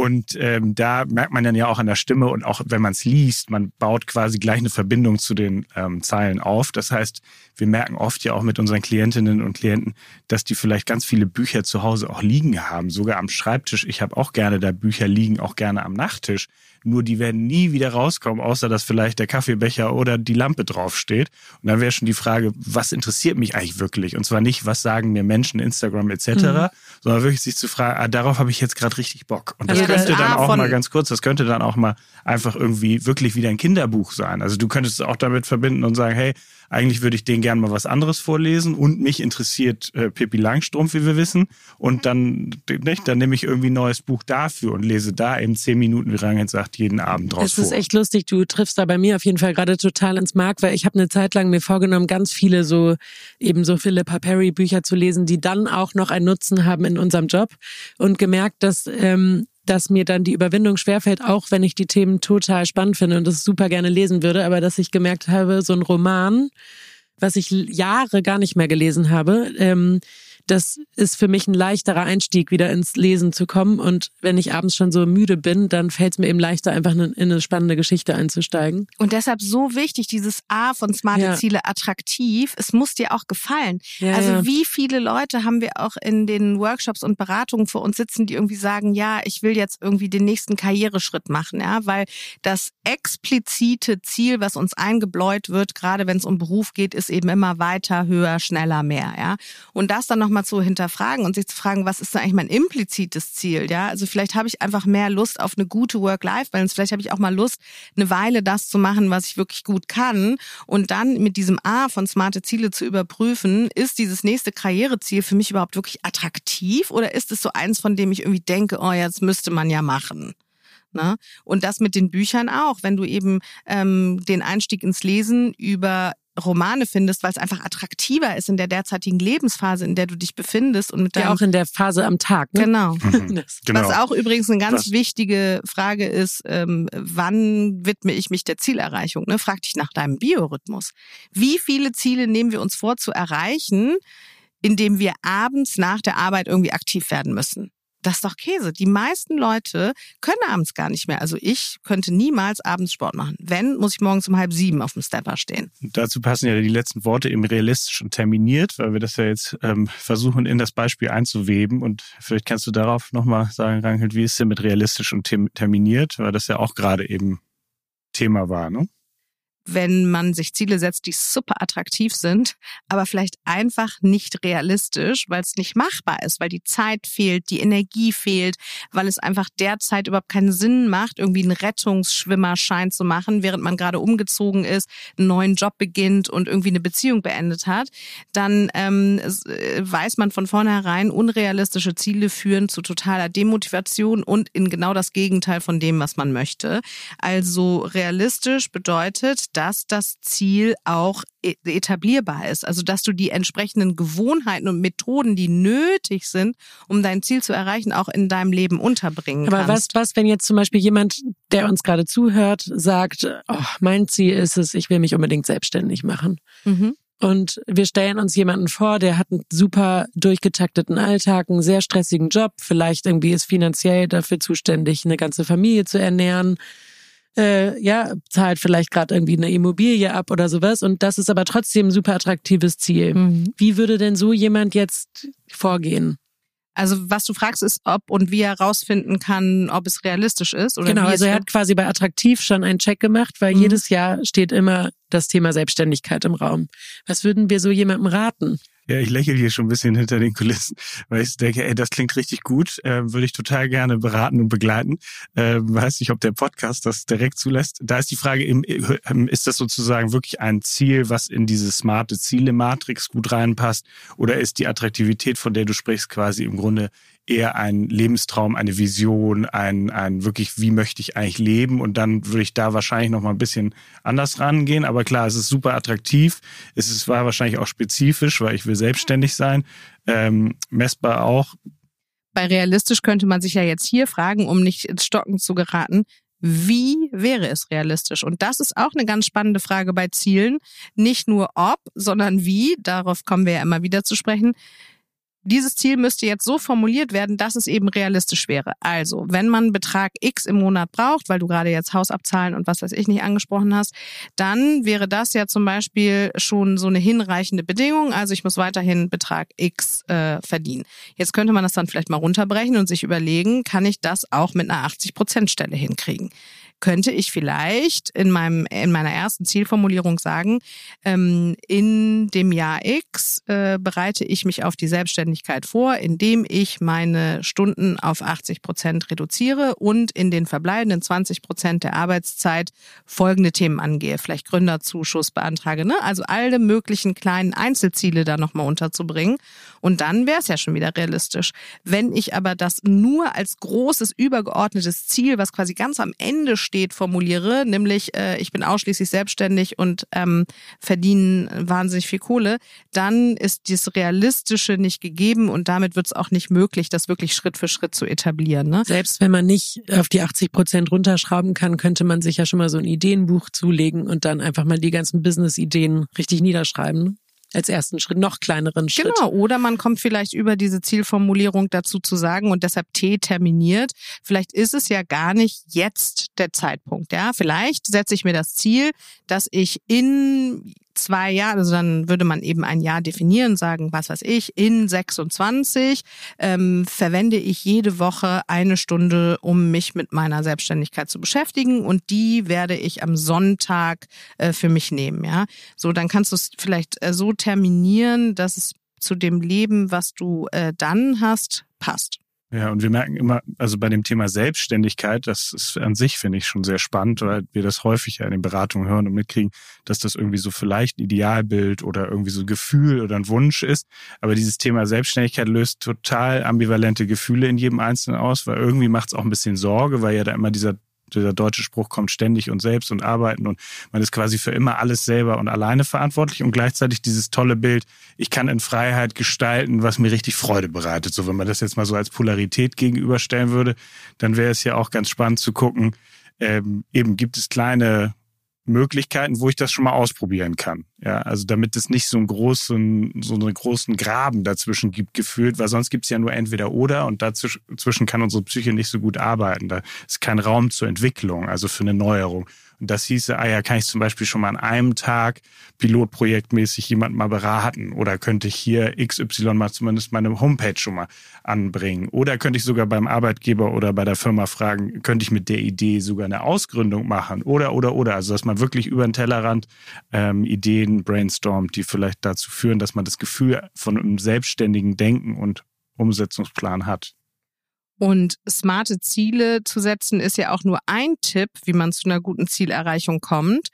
Und ähm, da merkt man dann ja auch an der Stimme und auch wenn man es liest, man baut quasi gleich eine Verbindung zu den ähm, Zeilen auf. Das heißt, wir merken oft ja auch mit unseren Klientinnen und Klienten, dass die vielleicht ganz viele Bücher zu Hause auch liegen haben, sogar am Schreibtisch. Ich habe auch gerne da Bücher liegen, auch gerne am Nachttisch. Nur die werden nie wieder rauskommen, außer dass vielleicht der Kaffeebecher oder die Lampe draufsteht. Und dann wäre schon die Frage, was interessiert mich eigentlich wirklich? Und zwar nicht, was sagen mir Menschen, Instagram etc., mhm. sondern wirklich sich zu fragen, ah, darauf habe ich jetzt gerade richtig Bock. Und das ja, könnte das dann auch mal ganz kurz, das könnte dann auch mal einfach irgendwie wirklich wieder ein Kinderbuch sein. Also du könntest es auch damit verbinden und sagen, hey, eigentlich würde ich denen gerne mal was anderes vorlesen und mich interessiert äh, Pippi Langstrumpf, wie wir wissen. Und dann, nicht, dann nehme ich irgendwie ein neues Buch dafür und lese da eben zehn Minuten, wie Rangel sagt, jeden Abend draus Es ist echt lustig, du triffst da bei mir auf jeden Fall gerade total ins Mark, weil ich habe eine Zeit lang mir vorgenommen, ganz viele so eben so Philippa Perry Bücher zu lesen, die dann auch noch einen Nutzen haben in unserem Job und gemerkt, dass ähm, dass mir dann die Überwindung schwerfällt, auch wenn ich die Themen total spannend finde und das super gerne lesen würde, aber dass ich gemerkt habe, so ein Roman, was ich Jahre gar nicht mehr gelesen habe, ähm, das ist für mich ein leichterer Einstieg, wieder ins Lesen zu kommen. Und wenn ich abends schon so müde bin, dann fällt es mir eben leichter, einfach in eine spannende Geschichte einzusteigen. Und deshalb so wichtig, dieses A von smarte ja. Ziele attraktiv. Es muss dir auch gefallen. Ja, also ja. wie viele Leute haben wir auch in den Workshops und Beratungen vor uns sitzen, die irgendwie sagen, ja, ich will jetzt irgendwie den nächsten Karriereschritt machen, ja, weil das explizite Ziel, was uns eingebläut wird, gerade wenn es um Beruf geht, ist eben immer weiter, höher, schneller, mehr, ja. Und das dann nochmal mal zu hinterfragen und sich zu fragen, was ist da eigentlich mein implizites Ziel? Ja, also vielleicht habe ich einfach mehr Lust auf eine gute Work-Life-Balance. Vielleicht habe ich auch mal Lust, eine Weile das zu machen, was ich wirklich gut kann und dann mit diesem A von smarte Ziele zu überprüfen, ist dieses nächste Karriereziel für mich überhaupt wirklich attraktiv oder ist es so eins, von dem ich irgendwie denke, oh, jetzt müsste man ja machen? Ne? Und das mit den Büchern auch, wenn du eben ähm, den Einstieg ins Lesen über Romane findest, weil es einfach attraktiver ist in der derzeitigen Lebensphase, in der du dich befindest und mit deinem, ja auch in der Phase am Tag. Ne? Genau. Mhm. genau. Was auch übrigens eine ganz Was? wichtige Frage ist, ähm, wann widme ich mich der Zielerreichung? Ne? Frag dich nach deinem Biorhythmus. Wie viele Ziele nehmen wir uns vor zu erreichen, indem wir abends nach der Arbeit irgendwie aktiv werden müssen? Das ist doch Käse. Die meisten Leute können abends gar nicht mehr. Also ich könnte niemals abends Sport machen. Wenn, muss ich morgens um halb sieben auf dem Stepper stehen. Dazu passen ja die letzten Worte eben realistisch und terminiert, weil wir das ja jetzt ähm, versuchen in das Beispiel einzuweben. Und vielleicht kannst du darauf nochmal sagen, Ranghild, wie ist denn mit realistisch und terminiert, weil das ja auch gerade eben Thema war, ne? Wenn man sich Ziele setzt, die super attraktiv sind, aber vielleicht einfach nicht realistisch, weil es nicht machbar ist, weil die Zeit fehlt, die Energie fehlt, weil es einfach derzeit überhaupt keinen Sinn macht, irgendwie einen Rettungsschwimmerschein zu machen, während man gerade umgezogen ist, einen neuen Job beginnt und irgendwie eine Beziehung beendet hat, dann ähm, äh, weiß man von vornherein, unrealistische Ziele führen zu totaler Demotivation und in genau das Gegenteil von dem, was man möchte. Also realistisch bedeutet, dass das Ziel auch e-, etablierbar ist. Also dass du die entsprechenden Gewohnheiten und Methoden, die nötig sind, um dein Ziel zu erreichen, auch in deinem Leben unterbringen Aber kannst. was, was, wenn jetzt zum Beispiel jemand, der uns gerade zuhört, sagt, oh, mein Ziel ist es, ich will mich unbedingt selbstständig machen. Mhm. Und wir stellen uns jemanden vor, der hat einen super durchgetakteten Alltag, einen sehr stressigen Job, vielleicht irgendwie ist finanziell dafür zuständig, eine ganze Familie zu ernähren äh, ja, zahlt vielleicht gerade irgendwie eine Immobilie ab oder sowas. Und das ist aber trotzdem ein super attraktives Ziel. Mhm. Wie würde denn so jemand jetzt vorgehen? Also was du fragst, ist, ob und wie er herausfinden kann, ob es realistisch ist. Oder genau, also er hat quasi bei Attraktiv schon einen Check gemacht, weil mhm. jedes Jahr steht immer das Thema Selbstständigkeit im Raum. Was würden wir so jemandem raten? Ja, ich lächle hier schon ein bisschen hinter den Kulissen, weil ich denke, ey, das klingt richtig gut, äh, würde ich total gerne beraten und begleiten. Äh, weiß nicht, ob der Podcast das direkt zulässt. Da ist die Frage, ähm, ist das sozusagen wirklich ein Ziel, was in diese smarte Ziele-Matrix gut reinpasst? Oder ist die Attraktivität, von der du sprichst, quasi im Grunde eher ein Lebenstraum, eine Vision, ein, ein wirklich, wie möchte ich eigentlich leben? Und dann würde ich da wahrscheinlich noch mal ein bisschen anders rangehen. Aber klar, es ist super attraktiv. Es ist, war wahrscheinlich auch spezifisch, weil ich will selbstständig sein. Ähm, messbar auch. Bei realistisch könnte man sich ja jetzt hier fragen, um nicht ins Stocken zu geraten. Wie wäre es realistisch? Und das ist auch eine ganz spannende Frage bei Zielen. Nicht nur ob, sondern wie. Darauf kommen wir ja immer wieder zu sprechen dieses Ziel müsste jetzt so formuliert werden, dass es eben realistisch wäre. Also, wenn man Betrag X im Monat braucht, weil du gerade jetzt Hausabzahlen und was weiß ich nicht angesprochen hast, dann wäre das ja zum Beispiel schon so eine hinreichende Bedingung. Also ich muss weiterhin Betrag X äh, verdienen. Jetzt könnte man das dann vielleicht mal runterbrechen und sich überlegen, kann ich das auch mit einer 80-Prozent-Stelle hinkriegen? Könnte ich vielleicht in meinem in meiner ersten Zielformulierung sagen, ähm, in dem Jahr X äh, bereite ich mich auf die Selbstständigkeit vor, indem ich meine Stunden auf 80 Prozent reduziere und in den verbleibenden 20 Prozent der Arbeitszeit folgende Themen angehe. Vielleicht Gründerzuschuss beantrage, ne? Also alle möglichen kleinen Einzelziele da nochmal unterzubringen. Und dann wäre es ja schon wieder realistisch. Wenn ich aber das nur als großes übergeordnetes Ziel, was quasi ganz am Ende formuliere, nämlich äh, ich bin ausschließlich selbstständig und ähm, verdiene wahnsinnig viel Kohle, dann ist das Realistische nicht gegeben und damit wird es auch nicht möglich, das wirklich Schritt für Schritt zu etablieren. Ne? Selbst wenn man nicht auf die 80 Prozent runterschrauben kann, könnte man sich ja schon mal so ein Ideenbuch zulegen und dann einfach mal die ganzen Business-Ideen richtig niederschreiben. Als ersten Schritt, noch kleineren Schritt. Genau, oder man kommt vielleicht über diese Zielformulierung dazu zu sagen und deshalb T terminiert. Vielleicht ist es ja gar nicht jetzt der Zeitpunkt, ja. Vielleicht setze ich mir das Ziel, dass ich in zwei Jahre, also dann würde man eben ein Jahr definieren, sagen, was weiß ich, in 26 ähm, verwende ich jede Woche eine Stunde, um mich mit meiner Selbstständigkeit zu beschäftigen und die werde ich am Sonntag äh, für mich nehmen, ja. So, dann kannst du es vielleicht äh, so terminieren, dass es zu dem Leben, was du äh, dann hast, passt. Ja, und wir merken immer, also bei dem Thema Selbstständigkeit, das ist an sich, finde ich, schon sehr spannend, weil wir das häufig ja in den Beratungen hören und mitkriegen, dass das irgendwie so vielleicht ein Idealbild oder irgendwie so ein Gefühl oder ein Wunsch ist. Aber dieses Thema Selbstständigkeit löst total ambivalente Gefühle in jedem Einzelnen aus, weil irgendwie macht es auch ein bisschen Sorge, weil ja da immer dieser dieser deutsche Spruch kommt ständig und selbst und arbeiten und man ist quasi für immer alles selber und alleine verantwortlich und gleichzeitig dieses tolle Bild, ich kann in Freiheit gestalten, was mir richtig Freude bereitet. So, wenn man das jetzt mal so als Polarität gegenüberstellen würde, dann wäre es ja auch ganz spannend zu gucken, ähm, eben gibt es kleine Möglichkeiten, wo ich das schon mal ausprobieren kann. Ja, also damit es nicht so einen großen, so einen großen Graben dazwischen gibt, gefühlt, weil sonst gibt es ja nur entweder oder und dazwischen kann unsere Psyche nicht so gut arbeiten. Da ist kein Raum zur Entwicklung, also für eine Neuerung. Und das hieße, ah ja, kann ich zum Beispiel schon mal an einem Tag pilotprojektmäßig jemanden mal beraten oder könnte ich hier XY mal zumindest meine Homepage schon mal anbringen oder könnte ich sogar beim Arbeitgeber oder bei der Firma fragen, könnte ich mit der Idee sogar eine Ausgründung machen oder, oder, oder. Also, dass man wirklich über den Tellerrand ähm, Ideen brainstormt, die vielleicht dazu führen, dass man das Gefühl von einem selbstständigen Denken und Umsetzungsplan hat. Und smarte Ziele zu setzen ist ja auch nur ein Tipp, wie man zu einer guten Zielerreichung kommt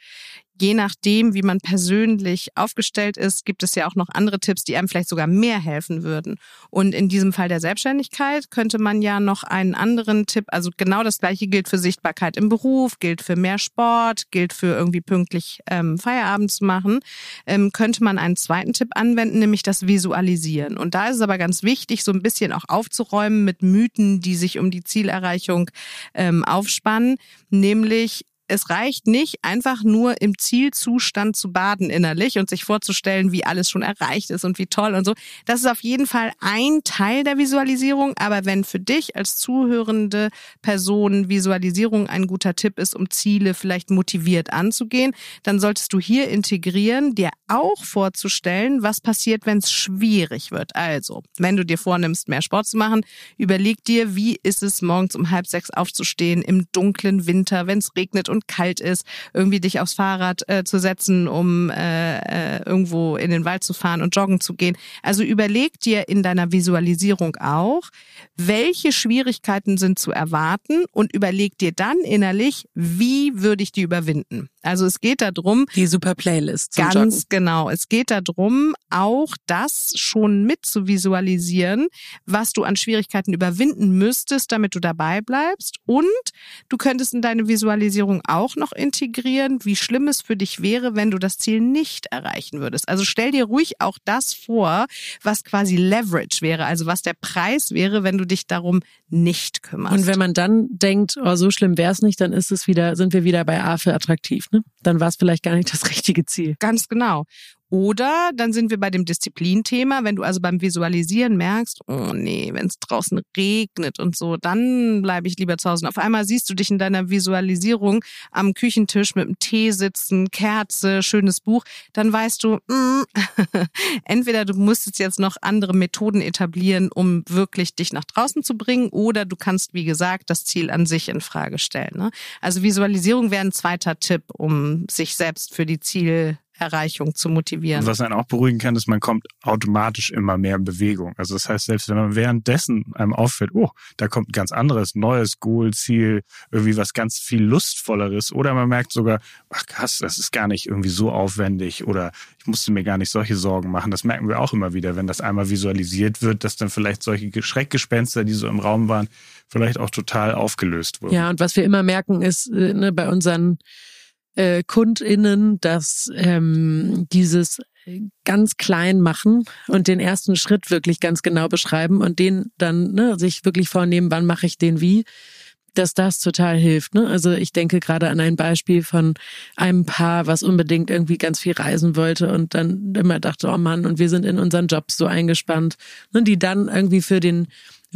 je nachdem, wie man persönlich aufgestellt ist, gibt es ja auch noch andere Tipps, die einem vielleicht sogar mehr helfen würden. Und in diesem Fall der Selbstständigkeit könnte man ja noch einen anderen Tipp, also genau das gleiche gilt für Sichtbarkeit im Beruf, gilt für mehr Sport, gilt für irgendwie pünktlich ähm, Feierabend zu machen, ähm, könnte man einen zweiten Tipp anwenden, nämlich das Visualisieren. Und da ist es aber ganz wichtig, so ein bisschen auch aufzuräumen mit Mythen, die sich um die Zielerreichung ähm, aufspannen, nämlich es reicht nicht, einfach nur im Zielzustand zu baden innerlich und sich vorzustellen, wie alles schon erreicht ist und wie toll und so. Das ist auf jeden Fall ein Teil der Visualisierung. Aber wenn für dich als zuhörende Person Visualisierung ein guter Tipp ist, um Ziele vielleicht motiviert anzugehen, dann solltest du hier integrieren, dir auch vorzustellen, was passiert, wenn es schwierig wird. Also, wenn du dir vornimmst, mehr Sport zu machen, überleg dir, wie ist es morgens um halb sechs aufzustehen im dunklen Winter, wenn es regnet und kalt ist, irgendwie dich aufs Fahrrad äh, zu setzen, um äh, äh, irgendwo in den Wald zu fahren und joggen zu gehen. Also überleg dir in deiner Visualisierung auch, welche Schwierigkeiten sind zu erwarten und überleg dir dann innerlich, wie würde ich die überwinden. Also es geht darum, die super Playlist. Ganz Joggen. genau. Es geht darum, auch das schon mit zu visualisieren, was du an Schwierigkeiten überwinden müsstest, damit du dabei bleibst. Und du könntest in deine Visualisierung auch noch integrieren, wie schlimm es für dich wäre, wenn du das Ziel nicht erreichen würdest. Also stell dir ruhig auch das vor, was quasi Leverage wäre, also was der Preis wäre, wenn du dich darum nicht kümmerst. Und wenn man dann denkt, oh, so schlimm wäre es nicht, dann ist es wieder, sind wir wieder bei A für attraktiv. Ne? Dann war es vielleicht gar nicht das richtige Ziel. Ganz genau. Oder dann sind wir bei dem Disziplinthema, wenn du also beim Visualisieren merkst, oh nee, wenn es draußen regnet und so, dann bleibe ich lieber zu Hause. Und auf einmal siehst du dich in deiner Visualisierung am Küchentisch mit einem Tee sitzen, Kerze, schönes Buch, dann weißt du, mm, entweder du musstest jetzt noch andere Methoden etablieren, um wirklich dich nach draußen zu bringen, oder du kannst, wie gesagt, das Ziel an sich in Frage stellen. Ne? Also Visualisierung wäre ein zweiter Tipp, um sich selbst für die Ziel Erreichung zu motivieren. was einen auch beruhigen kann, ist, man kommt automatisch immer mehr in Bewegung. Also das heißt, selbst wenn man währenddessen einem auffällt, oh, da kommt ein ganz anderes, neues Goal, Ziel, irgendwie was ganz viel Lustvolleres, oder man merkt sogar, ach krass, das ist gar nicht irgendwie so aufwendig oder ich musste mir gar nicht solche Sorgen machen. Das merken wir auch immer wieder, wenn das einmal visualisiert wird, dass dann vielleicht solche Schreckgespenster, die so im Raum waren, vielleicht auch total aufgelöst wurden. Ja, und was wir immer merken ist, äh, ne, bei unseren äh, KundInnen, dass ähm, dieses ganz klein machen und den ersten Schritt wirklich ganz genau beschreiben und den dann ne, sich wirklich vornehmen, wann mache ich den wie, dass das total hilft. Ne? Also ich denke gerade an ein Beispiel von einem Paar, was unbedingt irgendwie ganz viel reisen wollte und dann immer dachte, oh Mann, und wir sind in unseren Jobs so eingespannt. Und ne, die dann irgendwie für den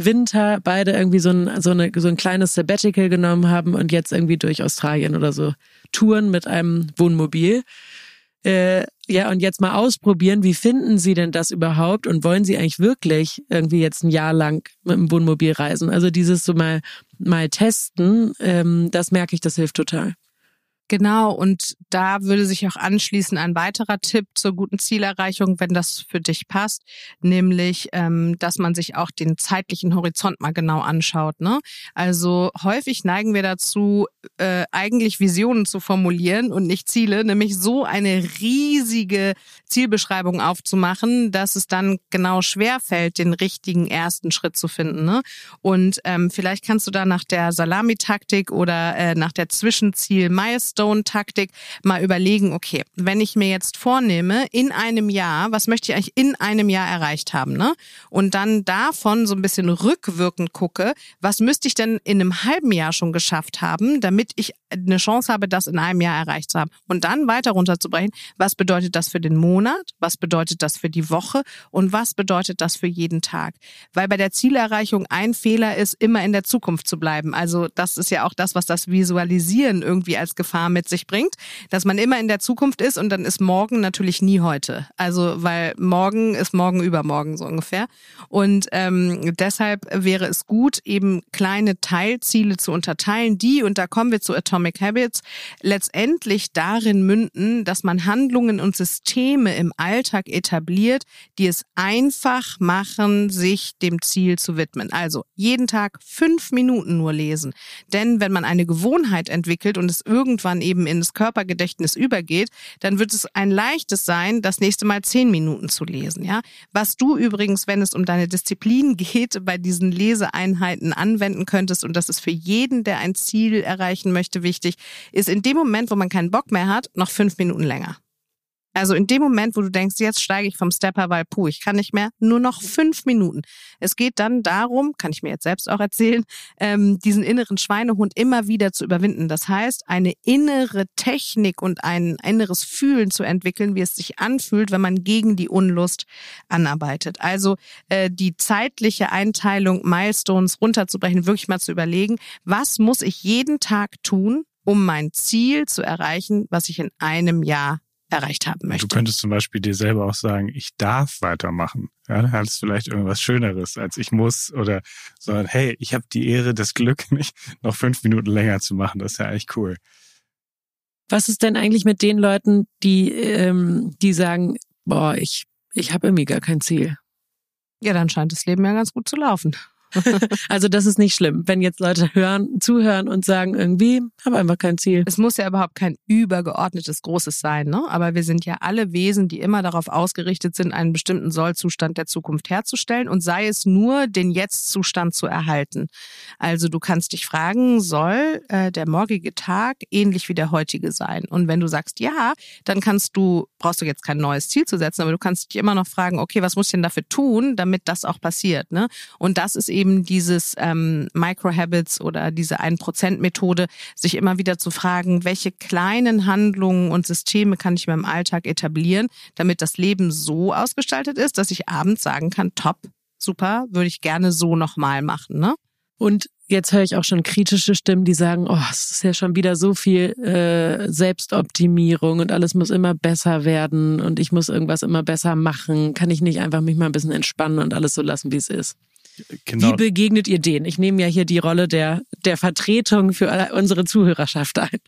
Winter beide irgendwie so ein, so, eine, so ein kleines Sabbatical genommen haben und jetzt irgendwie durch Australien oder so touren mit einem Wohnmobil. Äh, ja, und jetzt mal ausprobieren, wie finden Sie denn das überhaupt und wollen Sie eigentlich wirklich irgendwie jetzt ein Jahr lang mit dem Wohnmobil reisen? Also dieses so mal, mal testen, ähm, das merke ich, das hilft total. Genau, und da würde sich auch anschließen ein weiterer Tipp zur guten Zielerreichung, wenn das für dich passt, nämlich, ähm, dass man sich auch den zeitlichen Horizont mal genau anschaut. Ne? Also häufig neigen wir dazu, äh, eigentlich Visionen zu formulieren und nicht Ziele, nämlich so eine riesige Zielbeschreibung aufzumachen, dass es dann genau schwerfällt, den richtigen ersten Schritt zu finden. Ne? Und ähm, vielleicht kannst du da nach der Salamitaktik oder äh, nach der Zwischenziel-Milestone Stone-Taktik mal überlegen, okay, wenn ich mir jetzt vornehme, in einem Jahr, was möchte ich eigentlich in einem Jahr erreicht haben, ne? Und dann davon so ein bisschen rückwirkend gucke, was müsste ich denn in einem halben Jahr schon geschafft haben, damit ich eine Chance habe, das in einem Jahr erreicht zu haben. Und dann weiter runterzubrechen, was bedeutet das für den Monat, was bedeutet das für die Woche und was bedeutet das für jeden Tag. Weil bei der Zielerreichung ein Fehler ist, immer in der Zukunft zu bleiben. Also das ist ja auch das, was das Visualisieren irgendwie als Gefahr mit sich bringt, dass man immer in der Zukunft ist und dann ist morgen natürlich nie heute. Also weil morgen ist morgen übermorgen so ungefähr. Und ähm, deshalb wäre es gut, eben kleine Teilziele zu unterteilen, die, und da kommen wir zu Atomic Habits, letztendlich darin münden, dass man Handlungen und Systeme im Alltag etabliert, die es einfach machen, sich dem Ziel zu widmen. Also jeden Tag fünf Minuten nur lesen. Denn wenn man eine Gewohnheit entwickelt und es irgendwann eben ins Körpergedächtnis übergeht, dann wird es ein leichtes sein, das nächste Mal zehn Minuten zu lesen. Ja, was du übrigens, wenn es um deine Disziplin geht, bei diesen Leseeinheiten anwenden könntest und das ist für jeden, der ein Ziel erreichen möchte, wichtig, ist in dem Moment, wo man keinen Bock mehr hat, noch fünf Minuten länger. Also in dem Moment, wo du denkst, jetzt steige ich vom Stepper, weil puh, ich kann nicht mehr, nur noch fünf Minuten. Es geht dann darum, kann ich mir jetzt selbst auch erzählen, ähm, diesen inneren Schweinehund immer wieder zu überwinden. Das heißt, eine innere Technik und ein inneres Fühlen zu entwickeln, wie es sich anfühlt, wenn man gegen die Unlust anarbeitet. Also äh, die zeitliche Einteilung Milestones runterzubrechen, wirklich mal zu überlegen, was muss ich jeden Tag tun, um mein Ziel zu erreichen, was ich in einem Jahr erreicht haben möchte. Du könntest zum Beispiel dir selber auch sagen, ich darf weitermachen. Ja, dann hast vielleicht irgendwas Schöneres als ich muss oder sondern hey, ich habe die Ehre, das Glück, mich noch fünf Minuten länger zu machen. Das ist ja eigentlich cool. Was ist denn eigentlich mit den Leuten, die, ähm, die sagen, boah, ich, ich habe irgendwie gar kein Ziel? Ja, dann scheint das Leben ja ganz gut zu laufen. also das ist nicht schlimm, wenn jetzt Leute hören, zuhören und sagen irgendwie, habe einfach kein Ziel. Es muss ja überhaupt kein übergeordnetes Großes sein, ne? Aber wir sind ja alle Wesen, die immer darauf ausgerichtet sind, einen bestimmten Sollzustand der Zukunft herzustellen und sei es nur, den Jetzt-Zustand zu erhalten. Also du kannst dich fragen, soll äh, der morgige Tag ähnlich wie der heutige sein? Und wenn du sagst ja, dann kannst du, brauchst du jetzt kein neues Ziel zu setzen, aber du kannst dich immer noch fragen, okay, was muss ich denn dafür tun, damit das auch passiert? Ne? Und das ist eben eben dieses ähm, Micro-Habits oder diese 1%-Methode, sich immer wieder zu fragen, welche kleinen Handlungen und Systeme kann ich in meinem Alltag etablieren, damit das Leben so ausgestaltet ist, dass ich abends sagen kann, top, super, würde ich gerne so nochmal machen. Ne? Und jetzt höre ich auch schon kritische Stimmen, die sagen, oh, es ist ja schon wieder so viel äh, Selbstoptimierung und alles muss immer besser werden und ich muss irgendwas immer besser machen. Kann ich nicht einfach mich mal ein bisschen entspannen und alles so lassen, wie es ist? Genau. Wie begegnet ihr denen? Ich nehme ja hier die Rolle der, der Vertretung für unsere Zuhörerschaft ein.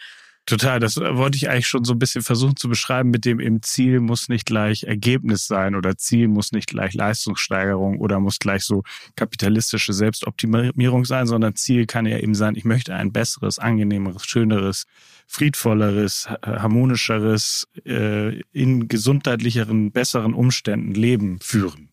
Total, das wollte ich eigentlich schon so ein bisschen versuchen zu beschreiben, mit dem im Ziel muss nicht gleich Ergebnis sein oder Ziel muss nicht gleich Leistungssteigerung oder muss gleich so kapitalistische Selbstoptimierung sein, sondern Ziel kann ja eben sein, ich möchte ein besseres, angenehmeres, schöneres, friedvolleres, harmonischeres, äh, in gesundheitlicheren, besseren Umständen Leben führen.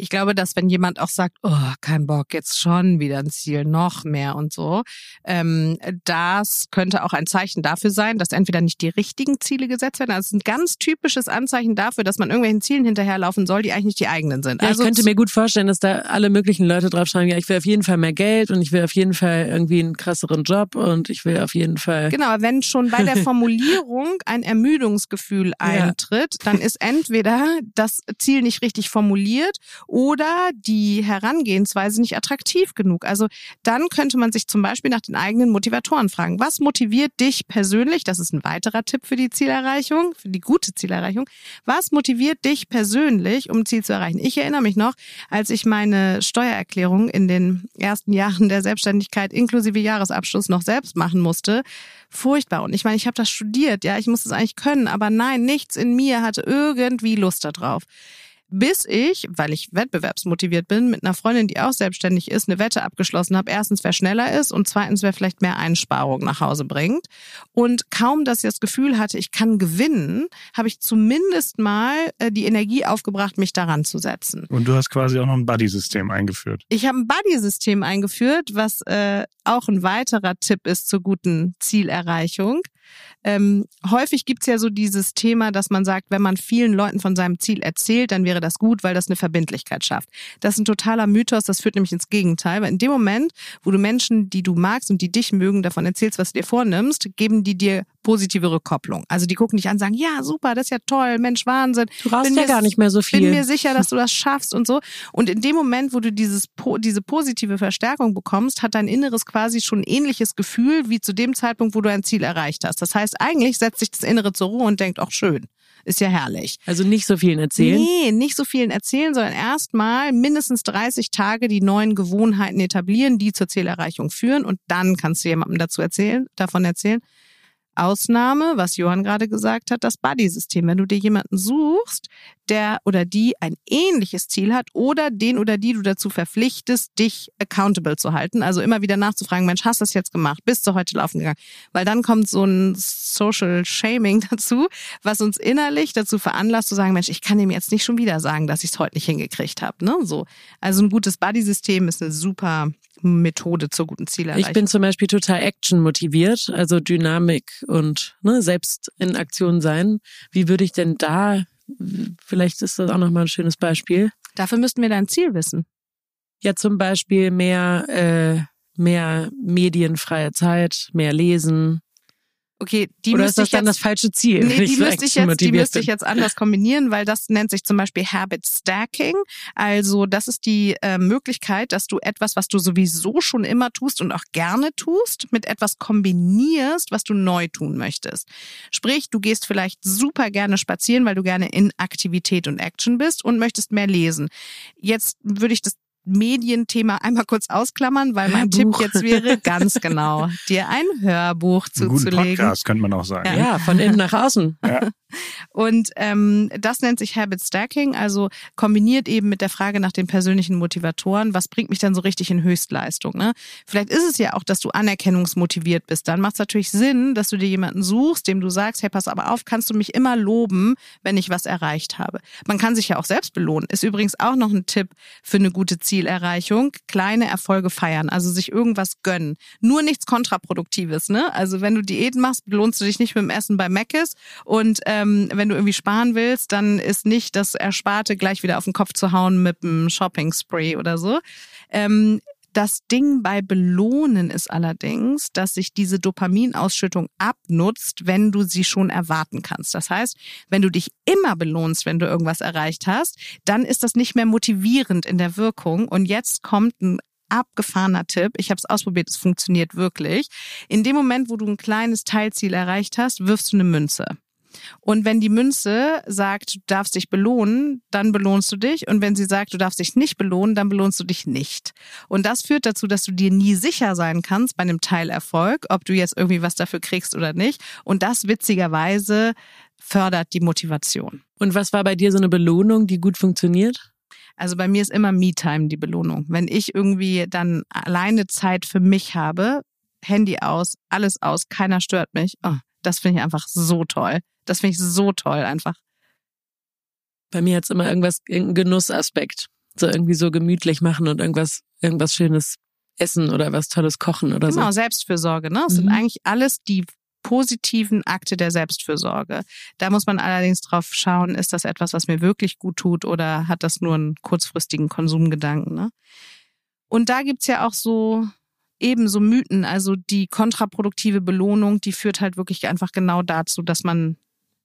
Ich glaube, dass wenn jemand auch sagt, oh, kein Bock, jetzt schon wieder ein Ziel, noch mehr und so, ähm, das könnte auch ein Zeichen dafür sein, dass entweder nicht die richtigen Ziele gesetzt werden. Also es ist ein ganz typisches Anzeichen dafür, dass man irgendwelchen Zielen hinterherlaufen soll, die eigentlich nicht die eigenen sind. Ja, also ich könnte mir gut vorstellen, dass da alle möglichen Leute draufschreiben, ja, ich will auf jeden Fall mehr Geld und ich will auf jeden Fall irgendwie einen krasseren Job und ich will auf jeden Fall. Genau, wenn schon bei der Formulierung ein Ermüdungsgefühl eintritt, ja. dann ist entweder das Ziel nicht richtig formuliert oder die Herangehensweise nicht attraktiv genug. Also dann könnte man sich zum Beispiel nach den eigenen Motivatoren fragen. Was motiviert dich persönlich? Das ist ein weiterer Tipp für die Zielerreichung, für die gute Zielerreichung. Was motiviert dich persönlich, um Ziel zu erreichen? Ich erinnere mich noch, als ich meine Steuererklärung in den ersten Jahren der Selbstständigkeit inklusive Jahresabschluss noch selbst machen musste. Furchtbar. Und ich meine, ich habe das studiert, ja, ich muss es eigentlich können, aber nein, nichts in mir hatte irgendwie Lust darauf bis ich, weil ich wettbewerbsmotiviert bin, mit einer Freundin, die auch selbstständig ist, eine Wette abgeschlossen habe. Erstens, wer schneller ist und zweitens, wer vielleicht mehr Einsparung nach Hause bringt. Und kaum, dass ich das Gefühl hatte, ich kann gewinnen, habe ich zumindest mal äh, die Energie aufgebracht, mich daran zu setzen. Und du hast quasi auch noch ein Buddy-System eingeführt. Ich habe ein Buddy-System eingeführt, was äh, auch ein weiterer Tipp ist zur guten Zielerreichung. Ähm, häufig gibt's ja so dieses Thema, dass man sagt, wenn man vielen Leuten von seinem Ziel erzählt, dann wäre das gut, weil das eine Verbindlichkeit schafft. Das ist ein totaler Mythos, das führt nämlich ins Gegenteil, weil in dem Moment, wo du Menschen, die du magst und die dich mögen, davon erzählst, was du dir vornimmst, geben die dir positive Rückkopplung. Also die gucken dich an, sagen, ja, super, das ist ja toll, Mensch, Wahnsinn. Du brauchst bin ja gar nicht mehr so viel. Bin mir sicher, dass du das schaffst und so. Und in dem Moment, wo du dieses, diese positive Verstärkung bekommst, hat dein Inneres quasi schon ein ähnliches Gefühl wie zu dem Zeitpunkt, wo du ein Ziel erreicht hast. Das heißt, eigentlich setzt sich das Innere zur Ruhe und denkt, auch schön. Ist ja herrlich. Also nicht so vielen erzählen? Nee, nicht so vielen erzählen, sondern erstmal mindestens 30 Tage die neuen Gewohnheiten etablieren, die zur Zielerreichung führen und dann kannst du jemandem dazu erzählen, davon erzählen. Ausnahme, was Johann gerade gesagt hat, das Buddy-System. Wenn du dir jemanden suchst, der oder die ein ähnliches Ziel hat oder den oder die du dazu verpflichtest, dich accountable zu halten. Also immer wieder nachzufragen, Mensch, hast du das jetzt gemacht? Bist du heute laufen gegangen? Weil dann kommt so ein Social Shaming dazu, was uns innerlich dazu veranlasst zu sagen, Mensch, ich kann ihm jetzt nicht schon wieder sagen, dass ich es heute nicht hingekriegt habe. Ne? So. Also ein gutes Buddy-System ist eine super Methode zur guten Zielerreichung. Ich bin zum Beispiel total Action motiviert, also Dynamik und ne, selbst in Aktion sein. Wie würde ich denn da, vielleicht ist das auch nochmal ein schönes Beispiel. Dafür müssten wir dein Ziel wissen. Ja, zum Beispiel mehr, äh, mehr medienfreie Zeit, mehr lesen, Okay, die Oder müsste ist das dann jetzt, das falsche Ziel? Nee, die müsste ich jetzt, die müsste ich jetzt anders kombinieren, weil das nennt sich zum Beispiel Habit Stacking. Also das ist die äh, Möglichkeit, dass du etwas, was du sowieso schon immer tust und auch gerne tust, mit etwas kombinierst, was du neu tun möchtest. Sprich, du gehst vielleicht super gerne spazieren, weil du gerne in Aktivität und Action bist und möchtest mehr lesen. Jetzt würde ich das Medienthema einmal kurz ausklammern, weil mein Hörbuch. Tipp jetzt wäre ganz genau, dir ein Hörbuch zuzulegen. Ein Podcast könnte man auch sagen. Ja, ja von innen nach außen. Ja. Und ähm, das nennt sich Habit Stacking, also kombiniert eben mit der Frage nach den persönlichen Motivatoren, was bringt mich dann so richtig in Höchstleistung? Ne? Vielleicht ist es ja auch, dass du anerkennungsmotiviert bist. Dann macht es natürlich Sinn, dass du dir jemanden suchst, dem du sagst, hey, pass aber auf, kannst du mich immer loben, wenn ich was erreicht habe. Man kann sich ja auch selbst belohnen. Ist übrigens auch noch ein Tipp für eine gute Zielerreichung. Kleine Erfolge feiern, also sich irgendwas gönnen. Nur nichts Kontraproduktives. Ne? Also wenn du Diäten machst, belohnst du dich nicht mit dem Essen bei Meckes und äh, ähm, wenn du irgendwie sparen willst, dann ist nicht das Ersparte gleich wieder auf den Kopf zu hauen mit einem Shopping-Spray oder so. Ähm, das Ding bei Belohnen ist allerdings, dass sich diese Dopaminausschüttung abnutzt, wenn du sie schon erwarten kannst. Das heißt, wenn du dich immer belohnst, wenn du irgendwas erreicht hast, dann ist das nicht mehr motivierend in der Wirkung. Und jetzt kommt ein abgefahrener Tipp. Ich habe es ausprobiert, es funktioniert wirklich. In dem Moment, wo du ein kleines Teilziel erreicht hast, wirfst du eine Münze. Und wenn die Münze sagt, du darfst dich belohnen, dann belohnst du dich. Und wenn sie sagt, du darfst dich nicht belohnen, dann belohnst du dich nicht. Und das führt dazu, dass du dir nie sicher sein kannst bei einem Teilerfolg, ob du jetzt irgendwie was dafür kriegst oder nicht. Und das witzigerweise fördert die Motivation. Und was war bei dir so eine Belohnung, die gut funktioniert? Also bei mir ist immer Me-Time die Belohnung. Wenn ich irgendwie dann alleine Zeit für mich habe, Handy aus, alles aus, keiner stört mich. Oh, das finde ich einfach so toll. Das finde ich so toll einfach. Bei mir hat es immer irgendwas, irgendeinen Genussaspekt. So irgendwie so gemütlich machen und irgendwas, irgendwas Schönes essen oder was Tolles kochen oder genau, so. Genau, Selbstfürsorge, ne? Das mhm. sind eigentlich alles die positiven Akte der Selbstfürsorge. Da muss man allerdings drauf schauen, ist das etwas, was mir wirklich gut tut oder hat das nur einen kurzfristigen Konsumgedanken. Ne? Und da gibt's ja auch so ebenso Mythen, also die kontraproduktive Belohnung, die führt halt wirklich einfach genau dazu, dass man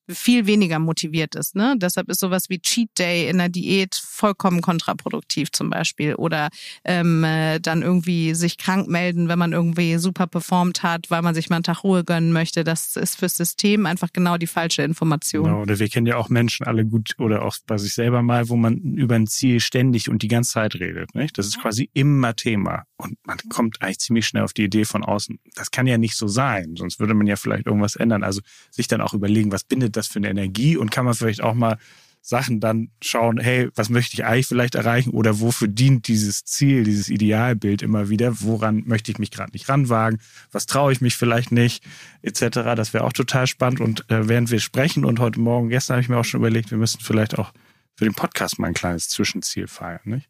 viel weniger motiviert ist. Ne? Deshalb ist sowas wie Cheat Day in der Diät vollkommen kontraproduktiv zum Beispiel. Oder ähm, äh, dann irgendwie sich krank melden, wenn man irgendwie super performt hat, weil man sich mal einen Tag Ruhe gönnen möchte. Das ist fürs System einfach genau die falsche Information. Genau, oder wir kennen ja auch Menschen alle gut oder auch bei sich selber mal, wo man über ein Ziel ständig und die ganze Zeit redet. Nicht? Das ist quasi immer Thema. Und man kommt eigentlich ziemlich schnell auf die Idee von außen, das kann ja nicht so sein, sonst würde man ja vielleicht irgendwas ändern. Also sich dann auch überlegen, was bindet das für eine Energie? Und kann man vielleicht auch mal Sachen dann schauen, hey, was möchte ich eigentlich vielleicht erreichen? Oder wofür dient dieses Ziel, dieses Idealbild immer wieder, woran möchte ich mich gerade nicht ranwagen, was traue ich mich vielleicht nicht, etc. Das wäre auch total spannend. Und äh, während wir sprechen und heute Morgen, gestern habe ich mir auch schon überlegt, wir müssten vielleicht auch für den Podcast mal ein kleines Zwischenziel feiern, nicht?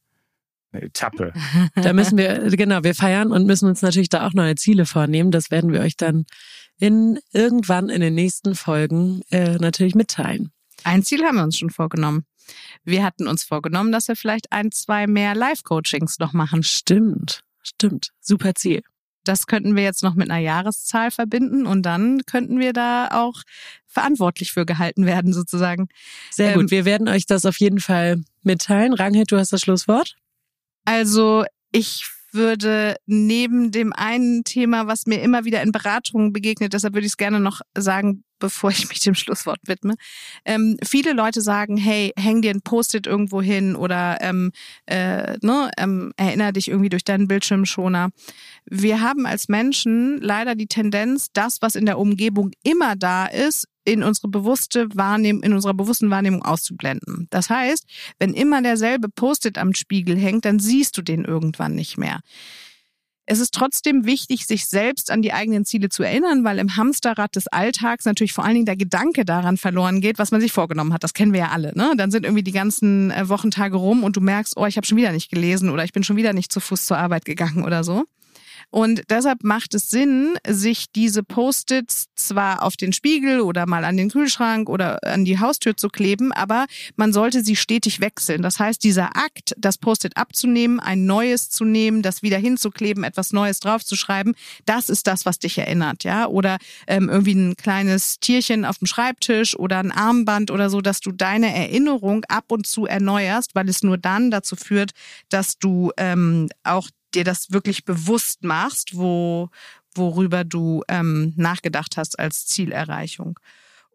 Etappe. Da müssen wir, genau, wir feiern und müssen uns natürlich da auch neue Ziele vornehmen. Das werden wir euch dann in irgendwann in den nächsten Folgen äh, natürlich mitteilen. Ein Ziel haben wir uns schon vorgenommen. Wir hatten uns vorgenommen, dass wir vielleicht ein, zwei mehr Live-Coachings noch machen. Stimmt, stimmt. Super Ziel. Das könnten wir jetzt noch mit einer Jahreszahl verbinden und dann könnten wir da auch verantwortlich für gehalten werden, sozusagen. Sehr ähm, gut. Wir werden euch das auf jeden Fall mitteilen. Ranghild, du hast das Schlusswort. Also ich würde neben dem einen Thema, was mir immer wieder in Beratungen begegnet, deshalb würde ich es gerne noch sagen, bevor ich mich dem Schlusswort widme. Ähm, viele Leute sagen, hey, häng dir ein Post-it irgendwo hin oder ähm, äh, ne, ähm, erinnere dich irgendwie durch deinen Bildschirmschoner. Wir haben als Menschen leider die Tendenz, das, was in der Umgebung immer da ist, in unsere bewusste Wahrnehmung, in unserer bewussten Wahrnehmung auszublenden. Das heißt, wenn immer derselbe Post-it am Spiegel hängt, dann siehst du den irgendwann nicht mehr. Es ist trotzdem wichtig, sich selbst an die eigenen Ziele zu erinnern, weil im Hamsterrad des Alltags natürlich vor allen Dingen der Gedanke daran verloren geht, was man sich vorgenommen hat. Das kennen wir ja alle. Ne? Dann sind irgendwie die ganzen äh, Wochentage rum und du merkst, oh, ich habe schon wieder nicht gelesen oder ich bin schon wieder nicht zu Fuß zur Arbeit gegangen oder so. Und deshalb macht es Sinn, sich diese Post-its zwar auf den Spiegel oder mal an den Kühlschrank oder an die Haustür zu kleben, aber man sollte sie stetig wechseln. Das heißt, dieser Akt, das Post-it abzunehmen, ein neues zu nehmen, das wieder hinzukleben, etwas Neues draufzuschreiben, das ist das, was dich erinnert, ja? Oder ähm, irgendwie ein kleines Tierchen auf dem Schreibtisch oder ein Armband oder so, dass du deine Erinnerung ab und zu erneuerst, weil es nur dann dazu führt, dass du ähm, auch dir das wirklich bewusst machst, wo, worüber du ähm, nachgedacht hast als Zielerreichung.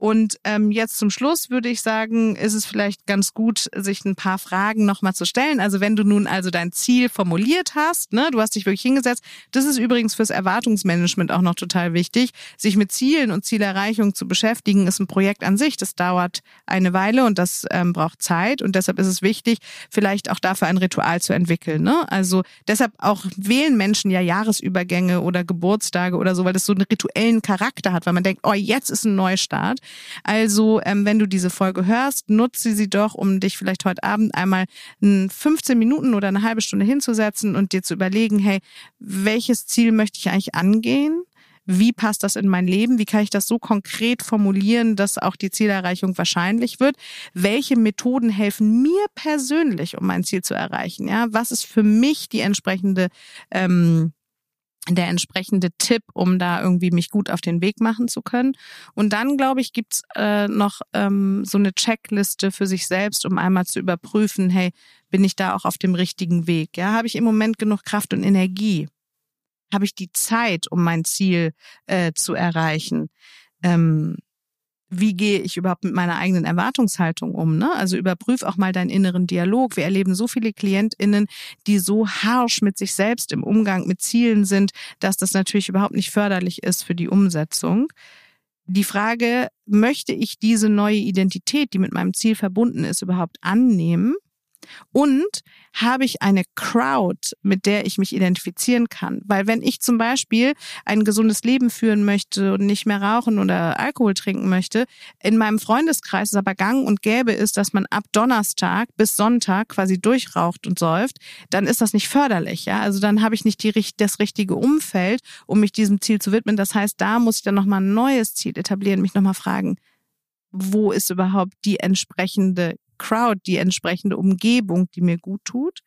Und ähm, jetzt zum Schluss würde ich sagen, ist es vielleicht ganz gut, sich ein paar Fragen nochmal zu stellen. Also wenn du nun also dein Ziel formuliert hast, ne, du hast dich wirklich hingesetzt, das ist übrigens fürs Erwartungsmanagement auch noch total wichtig, sich mit Zielen und Zielerreichung zu beschäftigen, ist ein Projekt an sich. Das dauert eine Weile und das ähm, braucht Zeit und deshalb ist es wichtig, vielleicht auch dafür ein Ritual zu entwickeln. Ne? Also deshalb auch wählen Menschen ja Jahresübergänge oder Geburtstage oder so, weil das so einen rituellen Charakter hat, weil man denkt, oh, jetzt ist ein Neustart. Also, ähm, wenn du diese Folge hörst, nutze sie doch, um dich vielleicht heute Abend einmal 15 Minuten oder eine halbe Stunde hinzusetzen und dir zu überlegen, hey, welches Ziel möchte ich eigentlich angehen? wie passt das in mein Leben? Wie kann ich das so konkret formulieren, dass auch die Zielerreichung wahrscheinlich wird? Welche Methoden helfen mir persönlich, um mein Ziel zu erreichen? Ja, was ist für mich die entsprechende ähm, der entsprechende Tipp, um da irgendwie mich gut auf den Weg machen zu können. Und dann, glaube ich, gibt's äh, noch ähm, so eine Checkliste für sich selbst, um einmal zu überprüfen, hey, bin ich da auch auf dem richtigen Weg? Ja, habe ich im Moment genug Kraft und Energie? Habe ich die Zeit, um mein Ziel äh, zu erreichen? Ähm, wie gehe ich überhaupt mit meiner eigenen Erwartungshaltung um? Ne? Also überprüf auch mal deinen inneren Dialog. Wir erleben so viele KlientInnen, die so harsch mit sich selbst im Umgang mit Zielen sind, dass das natürlich überhaupt nicht förderlich ist für die Umsetzung. Die Frage, möchte ich diese neue Identität, die mit meinem Ziel verbunden ist, überhaupt annehmen? Und habe ich eine Crowd, mit der ich mich identifizieren kann? Weil wenn ich zum Beispiel ein gesundes Leben führen möchte und nicht mehr rauchen oder Alkohol trinken möchte, in meinem Freundeskreis es aber gang und gäbe ist, dass man ab Donnerstag bis Sonntag quasi durchraucht und säuft, dann ist das nicht förderlich. Ja? Also dann habe ich nicht die, das richtige Umfeld, um mich diesem Ziel zu widmen. Das heißt, da muss ich dann nochmal ein neues Ziel etablieren, mich nochmal fragen, wo ist überhaupt die entsprechende Crowd, die entsprechende Umgebung, die mir gut tut.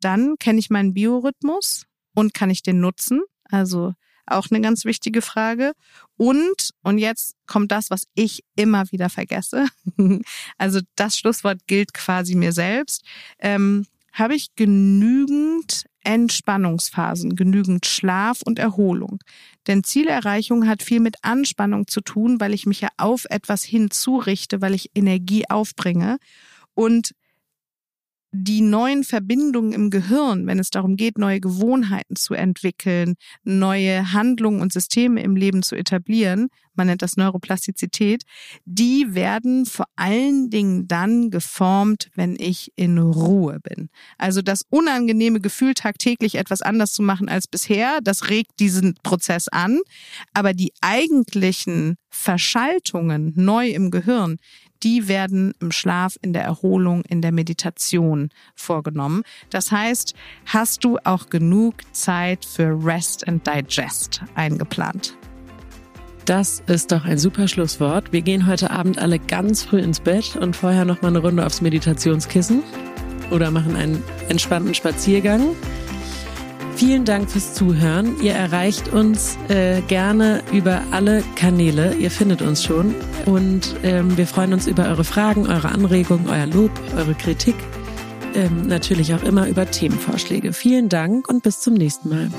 Dann kenne ich meinen Biorhythmus und kann ich den nutzen. Also auch eine ganz wichtige Frage. Und, und jetzt kommt das, was ich immer wieder vergesse. also das Schlusswort gilt quasi mir selbst. Ähm, habe ich genügend Entspannungsphasen, genügend Schlaf und Erholung. Denn Zielerreichung hat viel mit Anspannung zu tun, weil ich mich ja auf etwas hinzurichte, weil ich Energie aufbringe. Und die neuen Verbindungen im Gehirn, wenn es darum geht, neue Gewohnheiten zu entwickeln, neue Handlungen und Systeme im Leben zu etablieren, man nennt das Neuroplastizität, die werden vor allen Dingen dann geformt, wenn ich in Ruhe bin. Also das unangenehme Gefühl, tagtäglich etwas anders zu machen als bisher, das regt diesen Prozess an. Aber die eigentlichen Verschaltungen neu im Gehirn, die werden im Schlaf, in der Erholung, in der Meditation vorgenommen. Das heißt, hast du auch genug Zeit für Rest and Digest eingeplant? Das ist doch ein super Schlusswort. Wir gehen heute Abend alle ganz früh ins Bett und vorher noch mal eine Runde aufs Meditationskissen oder machen einen entspannten Spaziergang. Vielen Dank fürs Zuhören. Ihr erreicht uns äh, gerne über alle Kanäle. Ihr findet uns schon. Und ähm, wir freuen uns über eure Fragen, eure Anregungen, euer Lob, eure Kritik. Ähm, natürlich auch immer über Themenvorschläge. Vielen Dank und bis zum nächsten Mal.